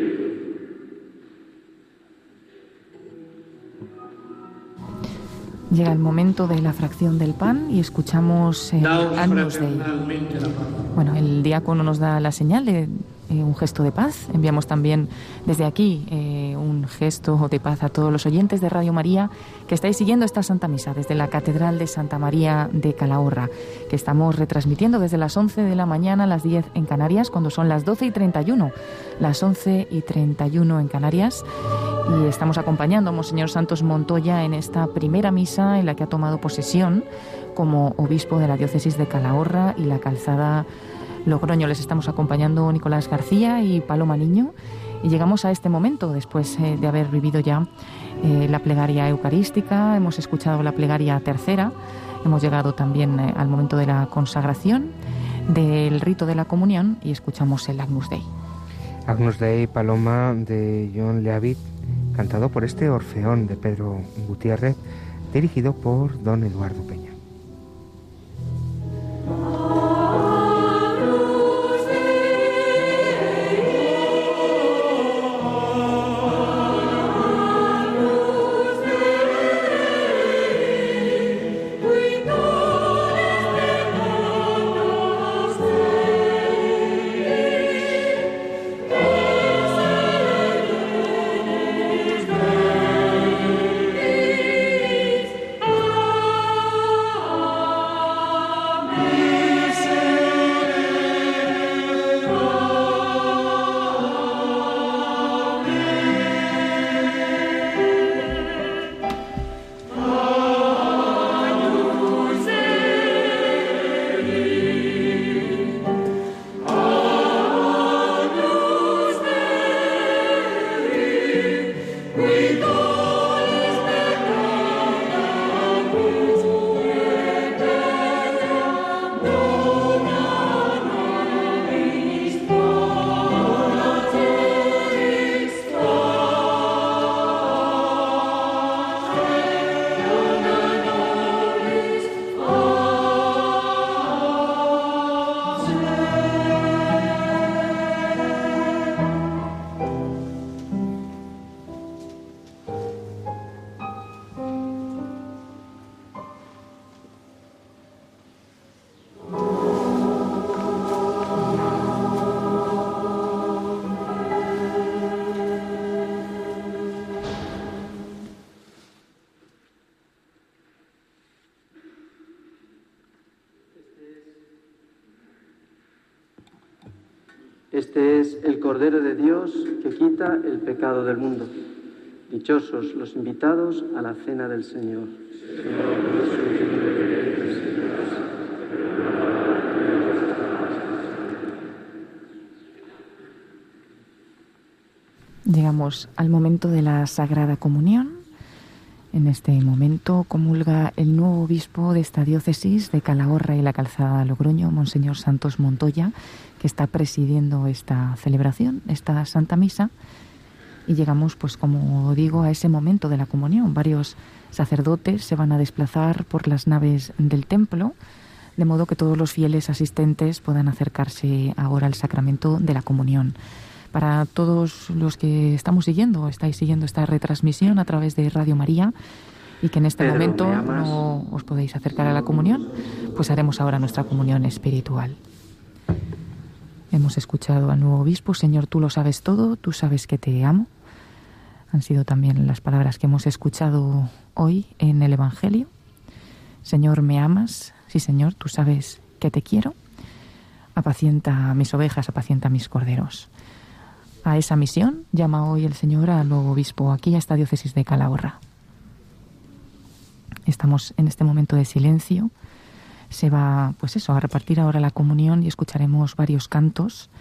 Llega el momento de la fracción del pan y escuchamos eh, Agnus Dei. Bueno, el diácono nos da la señal de un gesto de paz. Enviamos también desde aquí eh, un gesto de paz a todos los oyentes de Radio María que estáis siguiendo esta Santa Misa desde la Catedral de Santa María de Calahorra, que estamos retransmitiendo desde las 11 de la mañana a las 10 en Canarias, cuando son las 12 y 31, las 11 y 31 en Canarias. Y estamos acompañando a Monseñor Santos Montoya en esta primera misa en la que ha tomado posesión como obispo de la diócesis de Calahorra y la calzada Logroño. Les estamos acompañando Nicolás García y Paloma Niño y llegamos a este momento después eh, de haber vivido ya eh, la plegaria eucarística, hemos escuchado la plegaria tercera, hemos llegado también eh, al momento de la consagración, del rito de la comunión y escuchamos el Agnus Dei. Agnus Dei, Paloma de John Leavitt, cantado por este Orfeón de Pedro Gutiérrez, dirigido por don Eduardo Peña. Quita el pecado del mundo. Dichosos los invitados a la cena del Señor. Llegamos al momento de la Sagrada Comunión. En este momento comulga el nuevo obispo de esta diócesis de Calahorra y la Calzada Logroño, Monseñor Santos Montoya, que está presidiendo esta celebración, esta Santa Misa. Y llegamos, pues como digo, a ese momento de la comunión. Varios sacerdotes se van a desplazar por las naves del templo, de modo que todos los fieles asistentes puedan acercarse ahora al sacramento de la comunión para todos los que estamos siguiendo, estáis siguiendo esta retransmisión a través de Radio María y que en este momento no os podéis acercar a la comunión, pues haremos ahora nuestra comunión espiritual. Hemos escuchado al nuevo obispo, Señor, tú lo sabes todo, tú sabes que te amo. Han sido también las palabras que hemos escuchado hoy en el Evangelio. Señor, me amas, sí, Señor, tú sabes que te quiero. Apacienta mis ovejas, apacienta mis corderos. A esa misión llama hoy el Señor al nuevo obispo aquí a esta diócesis de Calahorra. Estamos en este momento de silencio. Se va, pues eso, a repartir ahora la comunión y escucharemos varios cantos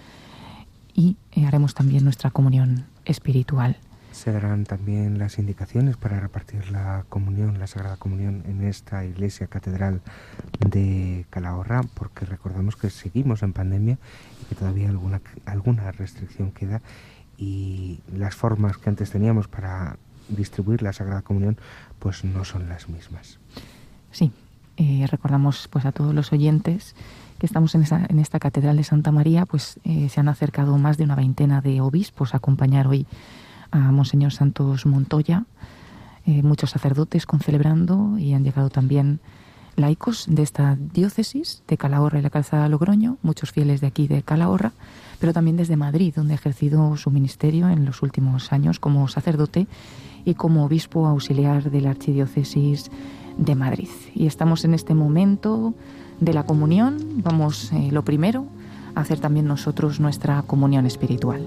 y eh, haremos también nuestra comunión espiritual. Se darán también las indicaciones para repartir la comunión, la Sagrada Comunión en esta iglesia catedral de Calahorra, porque recordamos que seguimos en pandemia y que todavía alguna, alguna restricción queda y las formas que antes teníamos para distribuir la Sagrada Comunión pues no son las mismas. Sí, eh, recordamos pues a todos los oyentes que estamos en, esa, en esta catedral de Santa María, pues eh, se han acercado más de una veintena de obispos a acompañar hoy a Monseñor Santos Montoya, eh, muchos sacerdotes concelebrando y han llegado también laicos de esta diócesis, de Calahorra y la Calzada Logroño, muchos fieles de aquí de Calahorra, pero también desde Madrid, donde ha ejercido su ministerio en los últimos años como sacerdote y como obispo auxiliar de la Archidiócesis de Madrid. Y estamos en este momento de la comunión. Vamos, eh, lo primero, a hacer también nosotros nuestra comunión espiritual.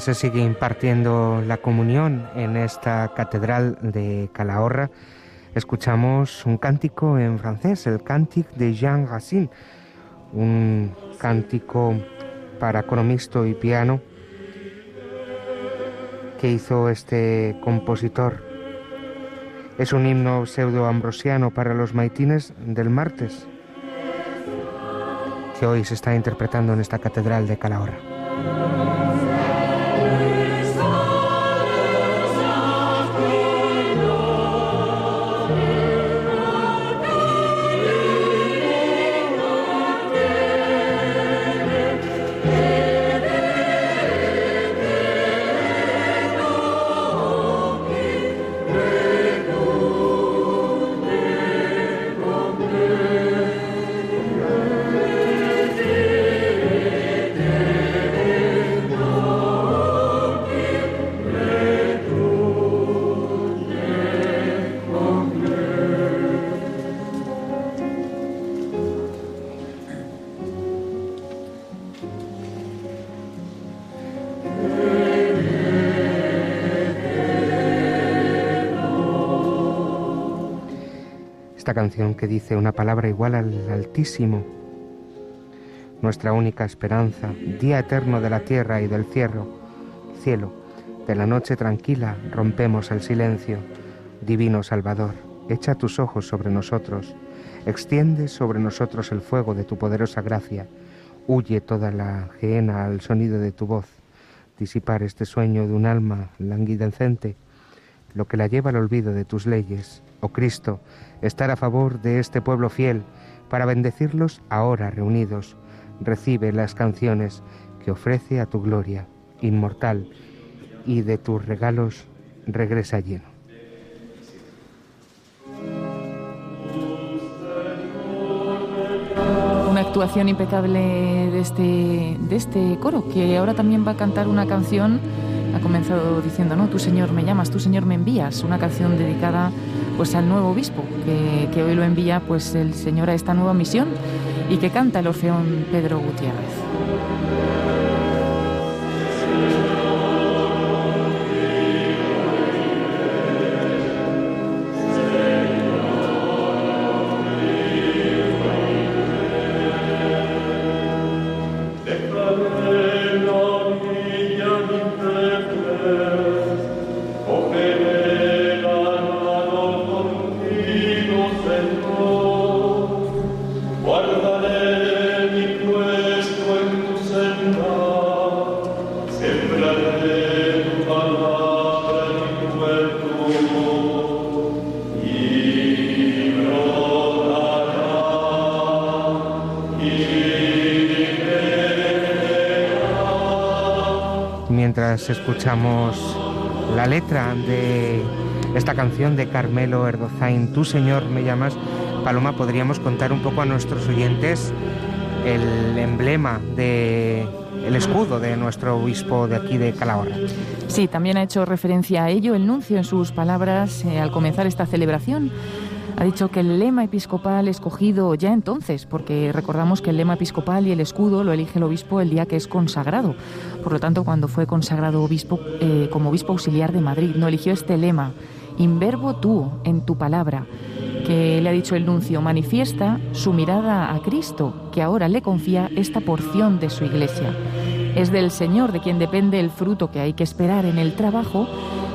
Se sigue impartiendo la comunión en esta catedral de Calahorra, escuchamos un cántico en francés, el Cantique de Jean Racine, un cántico para mixto y piano que hizo este compositor. Es un himno pseudo-ambrosiano para los maitines del martes, que hoy se está interpretando en esta catedral de Calahorra. Que dice una palabra igual al Altísimo, nuestra única esperanza, día eterno de la tierra y del cielo, cielo. De la noche tranquila rompemos el silencio. Divino Salvador, echa tus ojos sobre nosotros, extiende sobre nosotros el fuego de tu poderosa gracia. Huye toda la gehenna al sonido de tu voz. Disipar este sueño de un alma languidecente, lo que la lleva al olvido de tus leyes. Oh Cristo, estar a favor de este pueblo fiel, para bendecirlos ahora reunidos. Recibe las canciones que ofrece a tu gloria inmortal y de tus regalos regresa lleno. Una actuación impecable de este, de este coro, que ahora también va a cantar una canción, comenzado diciendo, ¿no? Tu Señor me llamas, tu Señor me envías, una canción dedicada pues al nuevo obispo, que, que hoy lo envía pues el Señor a esta nueva misión y que canta el Orfeón Pedro Gutiérrez. Escuchamos la letra de esta canción de Carmelo Erdozain, Tú Señor me llamas, Paloma, podríamos contar un poco a nuestros oyentes el emblema de el escudo de nuestro obispo de aquí de Calahorra. Sí, también ha hecho referencia a ello el nuncio en sus palabras eh, al comenzar esta celebración. Ha dicho que el lema episcopal escogido ya entonces, porque recordamos que el lema episcopal y el escudo lo elige el obispo el día que es consagrado. Por lo tanto, cuando fue consagrado obispo eh, como obispo auxiliar de Madrid, no eligió este lema, inverbo tú en tu palabra, que le ha dicho el nuncio, manifiesta su mirada a Cristo, que ahora le confía esta porción de su iglesia. Es del Señor de quien depende el fruto que hay que esperar en el trabajo,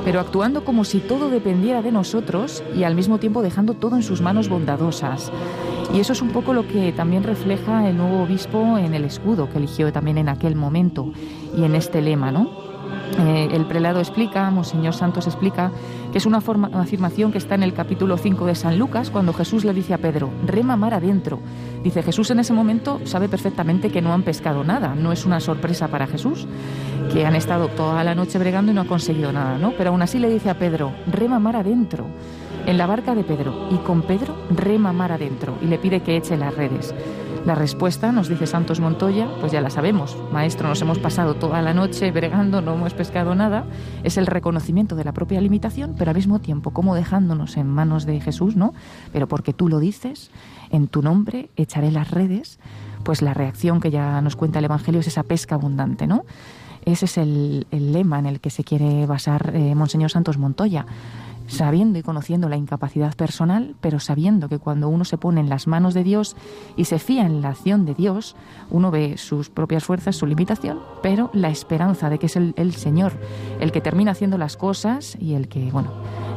pero actuando como si todo dependiera de nosotros y al mismo tiempo dejando todo en sus manos bondadosas. Y eso es un poco lo que también refleja el nuevo obispo en el escudo que eligió también en aquel momento y en este lema, ¿no? Eh, el prelado explica, Monseñor Santos explica, que es una, afirmación que está en el capítulo 5 de San Lucas, cuando Jesús le dice a Pedro, rema mar adentro. Dice, Jesús en ese momento sabe perfectamente que no han pescado nada, no es una sorpresa para Jesús, que han estado toda la noche bregando y no han conseguido nada, ¿no? Pero aún así le dice a Pedro, rema mar adentro, en la barca de Pedro, y con Pedro rema mar adentro, y le pide que eche las redes. La respuesta, nos dice Santos Montoya, pues ya la sabemos. Maestro, nos hemos pasado toda la noche bregando, no hemos pescado nada. Es el reconocimiento de la propia limitación, pero al mismo tiempo como dejándonos en manos de Jesús, ¿no? Pero porque tú lo dices, en tu nombre echaré las redes, pues la reacción que ya nos cuenta el Evangelio es esa pesca abundante, ¿no? Ese es el, lema en el que se quiere basar eh, Monseñor Santos Montoya sabiendo y conociendo la incapacidad personal, pero sabiendo que cuando uno se pone en las manos de Dios y se fía en la acción de Dios, uno ve sus propias fuerzas, su limitación, pero la esperanza de que es el, Señor el que termina haciendo las cosas y el que, bueno,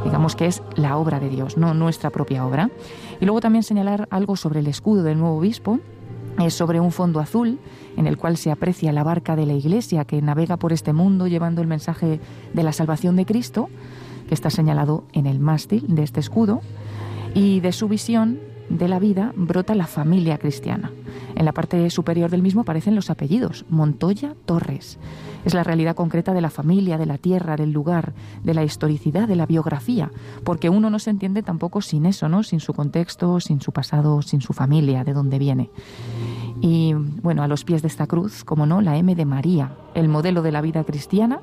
digamos que es la obra de Dios, no nuestra propia obra. Y luego también señalar algo sobre el escudo del nuevo obispo, es sobre un fondo azul en el cual se aprecia la barca de la Iglesia que navega por este mundo llevando el mensaje de la salvación de Cristo que está señalado en el mástil de este escudo, y de su visión de la vida brota la familia cristiana. En la parte superior del mismo aparecen los apellidos, Montoya Torres. Es la realidad concreta de la familia, de la tierra, del lugar, de la historicidad, de la biografía, porque uno no se entiende tampoco sin eso, ¿no? Sin su contexto, sin su pasado, sin su familia, de dónde viene. Y bueno, a los pies de esta cruz, como no, la M de María, el modelo de la vida cristiana,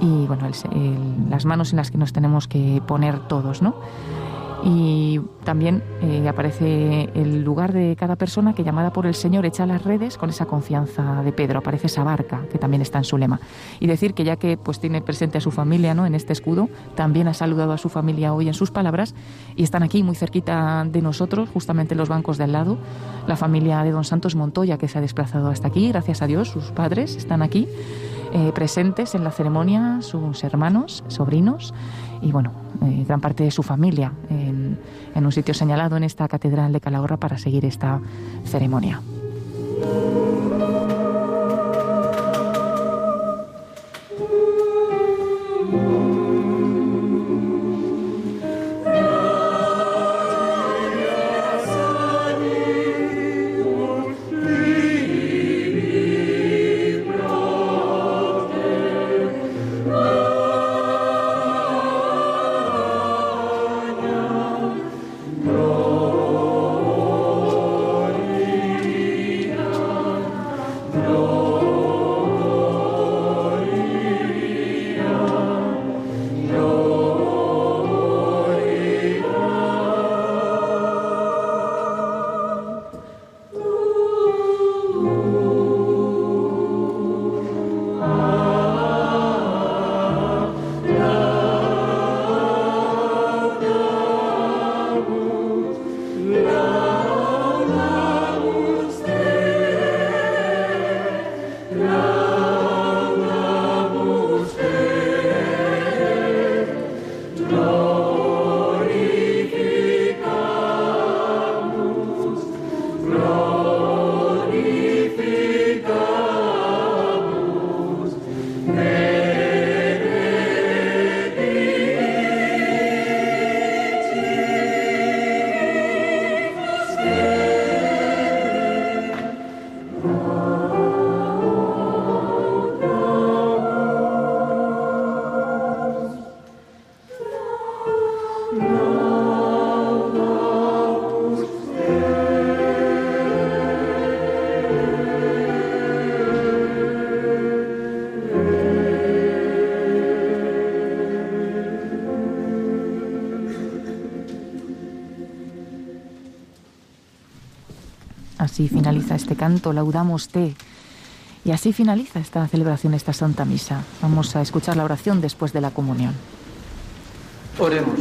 y bueno, el- el- las manos en las que nos tenemos que poner todos, ¿no? Y también eh, aparece el lugar de cada persona que llamada por el Señor echa las redes con esa confianza de Pedro. Aparece esa barca que también está en su lema. Y decir que ya que pues tiene presente a su familia ¿no? en este escudo, también ha saludado a su familia hoy en sus palabras y están aquí muy cerquita de nosotros, justamente en los bancos de al lado, la familia de don Santos Montoya que se ha desplazado hasta aquí, gracias a Dios, sus padres están aquí eh, presentes en la ceremonia sus hermanos, sobrinos y bueno, eh, gran parte de su familia en, en un sitio señalado en esta catedral de Calahorra para seguir esta ceremonia. Este canto, laudamos te. Y así finaliza esta celebración, esta Santa Misa. Vamos a escuchar la oración después de la comunión. Oremos.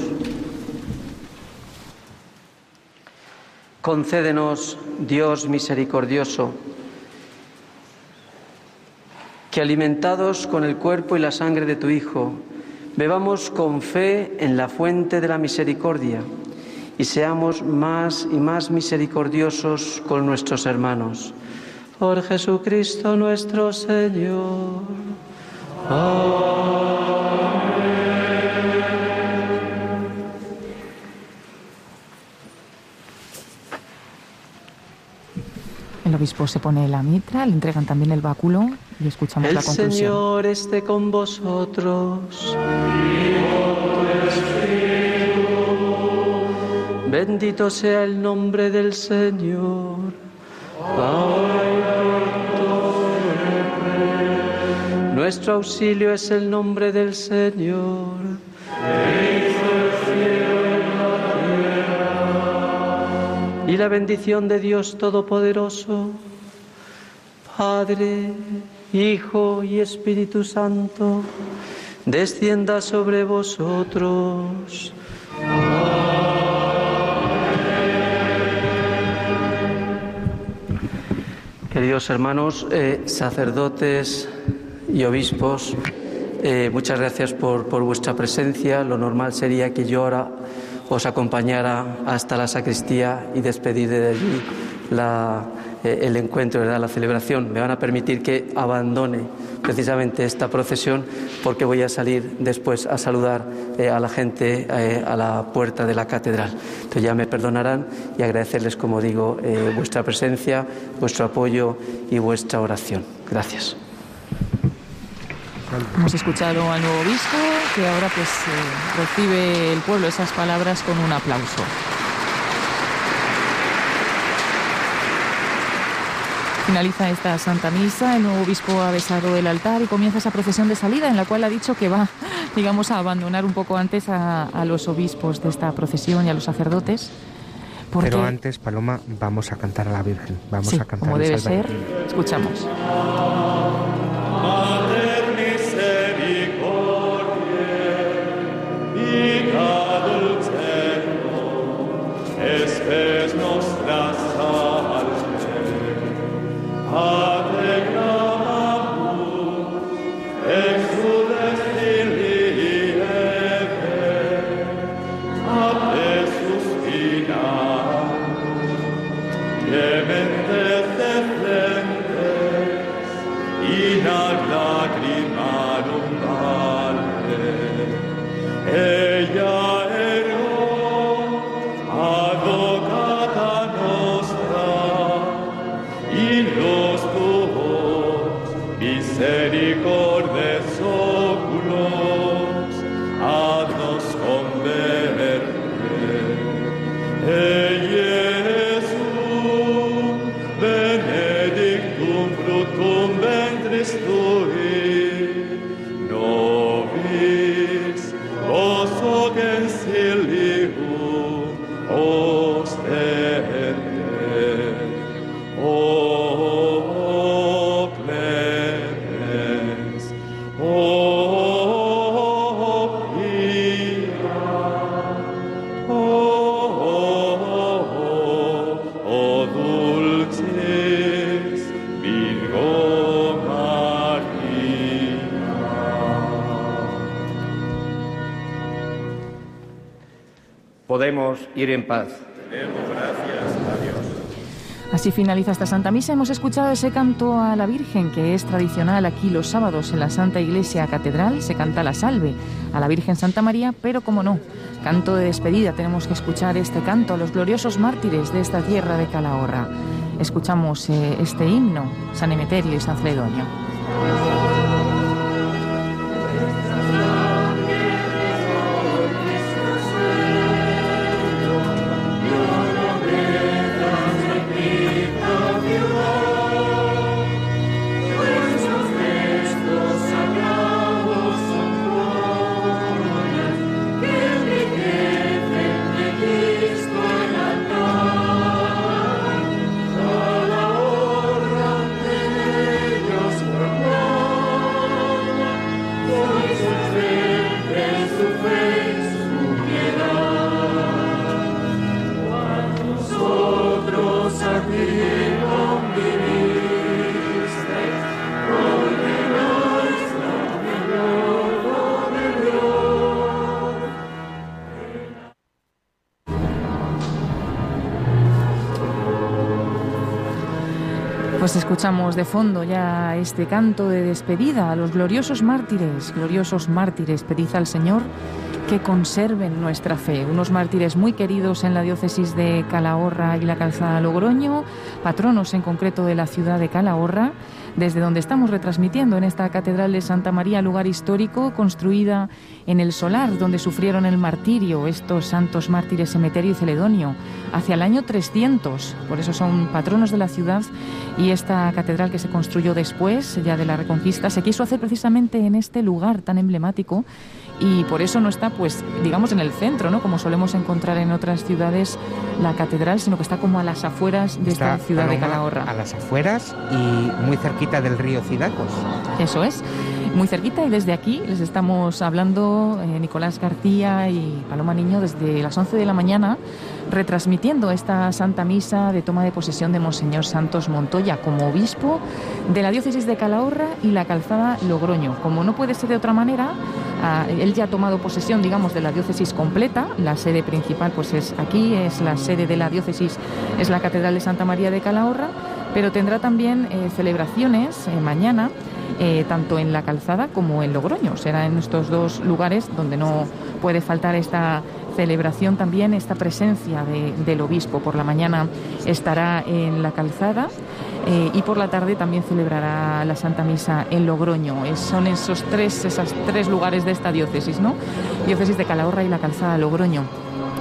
Concédenos, Dios misericordioso, que alimentados con el cuerpo y la sangre de tu Hijo, bebamos con fe en la fuente de la misericordia y seamos más y más misericordiosos con nuestros hermanos. Por Jesucristo nuestro Señor. El obispo se pone la mitra, le entregan también el báculo y escuchamos El la conclusión. Señor esté con vosotros. Bendito sea el nombre del Señor. Nuestro auxilio es el nombre del Señor. Y la bendición de Dios Todopoderoso, Padre, Hijo y Espíritu Santo, descienda sobre vosotros. Queridos hermanos, eh, sacerdotes y obispos, eh, muchas gracias por, vuestra presencia. Lo normal sería que yo ahora os acompañara hasta la sacristía y despedir de allí eh, el encuentro, la celebración. Me van a permitir que abandone precisamente esta procesión porque voy a salir después a saludar eh, a la gente eh, a la puerta de la catedral. Entonces ya me perdonarán y agradecerles, como digo, eh, vuestra presencia, vuestro apoyo y vuestra oración. Gracias. Hemos escuchado al nuevo obispo que ahora pues recibe el pueblo esas palabras con un aplauso. Finaliza esta Santa Misa, el nuevo obispo ha besado el altar y comienza esa procesión de salida en la cual ha dicho que va, digamos, a abandonar un poco antes a, a los obispos de esta procesión y a los sacerdotes. Porque, Pero antes, Paloma, vamos a cantar a la Virgen. Vamos sí, a cantar como debe ser, escuchamos. Mater misericordiae, Así finaliza esta Santa Misa. Hemos escuchado ese canto a la Virgen que es tradicional aquí los sábados en la Santa Iglesia Catedral. Se canta la salve a la Virgen Santa María, pero como no, canto de despedida. Tenemos que escuchar este canto a los gloriosos mártires de esta tierra de Calahorra. Escuchamos eh, este himno, San Emeterio y San Celedonio. De fondo ya este canto de despedida a los gloriosos mártires, gloriosos mártires, pedid al Señor que conserven nuestra fe. Unos mártires muy queridos en la diócesis de Calahorra y la Calzada Logroño, patronos en concreto de la ciudad de Calahorra desde donde estamos retransmitiendo en esta Catedral de Santa María, lugar histórico construida en el solar donde sufrieron el martirio estos santos mártires Emeterio y Celedonio hacia el año 300. Por eso son patronos de la ciudad y esta catedral que se construyó después ya de la Reconquista se quiso hacer precisamente en este lugar tan emblemático y por eso no está, pues, digamos, en el centro, ¿no? Como solemos encontrar en otras ciudades la catedral, sino que está como a las afueras de esta ciudad de Calahorra. A las afueras y muy cerquita del río Cidacos. Eso es muy cerquita y desde aquí les estamos hablando eh, Nicolás García y Paloma Niño desde las 11 de la mañana retransmitiendo esta Santa Misa de toma de posesión de Monseñor Santos Montoya como obispo de la diócesis de Calahorra y la calzada Logroño. Como no puede ser de otra manera, ah, él ya ha tomado posesión, digamos, de la diócesis completa. La sede principal pues es aquí, es la sede de la diócesis, es la Catedral de Santa María de Calahorra, pero tendrá también eh, celebraciones eh, mañana eh, tanto en la calzada como en Logroño. Será en estos dos lugares donde no puede faltar esta celebración también, esta presencia del obispo. Por la mañana estará en la calzada. Eh, y por la tarde también celebrará la Santa Misa en Logroño. son esos tres, esos tres lugares de esta diócesis, ¿no? Diócesis de Calahorra y la Calzada Logroño.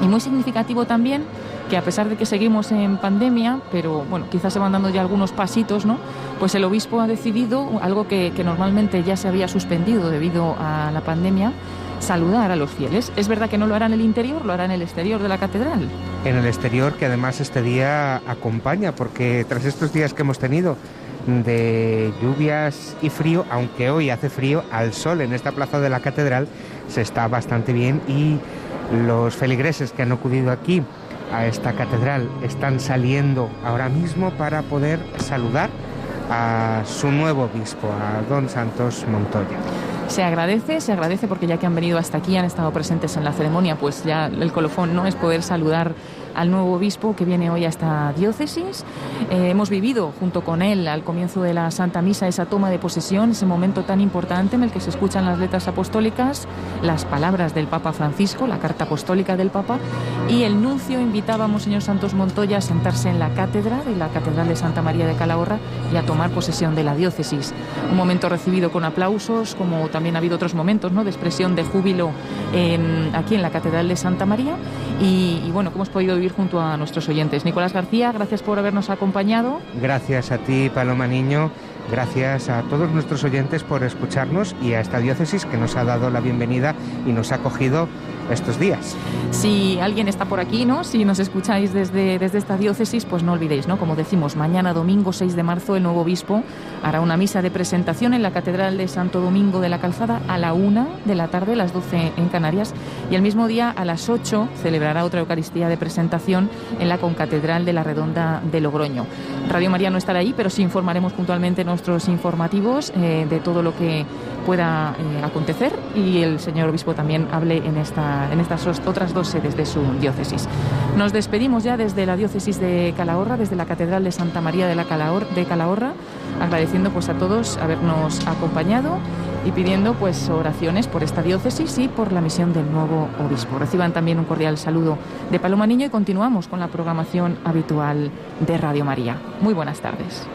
Y muy significativo también que a pesar de que seguimos en pandemia, pero bueno, quizás se van dando ya algunos pasitos, ¿no? Pues el obispo ha decidido algo que, normalmente ya se había suspendido debido a la pandemia, saludar a los fieles. Es verdad que no lo hará en el interior, lo hará en el exterior de la catedral. En el exterior, que además este día acompaña, porque tras estos días que hemos tenido de lluvias y frío, aunque hoy hace frío, al sol en esta plaza de la catedral se está bastante bien y los feligreses que han acudido aquí a esta catedral están saliendo ahora mismo para poder saludar a su nuevo obispo, a don Santos Montoya. Se agradece, se agradece porque ya que han venido hasta aquí, han estado presentes en la ceremonia, pues ya el colofón no es poder saludar al nuevo obispo que viene hoy a esta diócesis. Eh, hemos vivido junto con él al comienzo de la Santa Misa esa toma de posesión, ese momento tan importante en el que se escuchan las letras apostólicas, las palabras del Papa Francisco, la carta apostólica del Papa, y el nuncio invitaba a Monseñor Santos Montoya a sentarse en la cátedra de la Catedral de Santa María de Calahorra y a tomar posesión de la diócesis. Un momento recibido con aplausos, como también ha habido otros momentos ¿no? de expresión de júbilo aquí en la Catedral de Santa María, y, y bueno, que hemos podido junto a nuestros oyentes. Nicolás García, gracias por habernos acompañado. Gracias a ti, Paloma Niño. Gracias a todos nuestros oyentes por escucharnos y a esta diócesis que nos ha dado la bienvenida y nos ha acogido estos días. Si alguien está por aquí, ¿no? Si nos escucháis desde, desde esta diócesis, pues no olvidéis, ¿no? Como decimos, mañana domingo 6 de marzo el nuevo obispo hará una misa de presentación en la Catedral de Santo Domingo de la Calzada a la una de la tarde, las 12 en Canarias, y el mismo día a las 8 celebrará otra Eucaristía de presentación en la Concatedral de la Redonda de Logroño. Radio María no estará ahí, pero sí informaremos puntualmente nuestros informativos eh, de todo lo que pueda eh, acontecer y el señor obispo también hable en, esta, en estas otras dos sedes de su diócesis. Nos despedimos ya desde la diócesis de Calahorra, desde la Catedral de Santa María de, la de Calahorra, agradeciendo pues a todos habernos acompañado y pidiendo pues oraciones por esta diócesis y por la misión del nuevo obispo. Reciban también un cordial saludo de Paloma Niño y continuamos con la programación habitual de Radio María. Muy buenas tardes.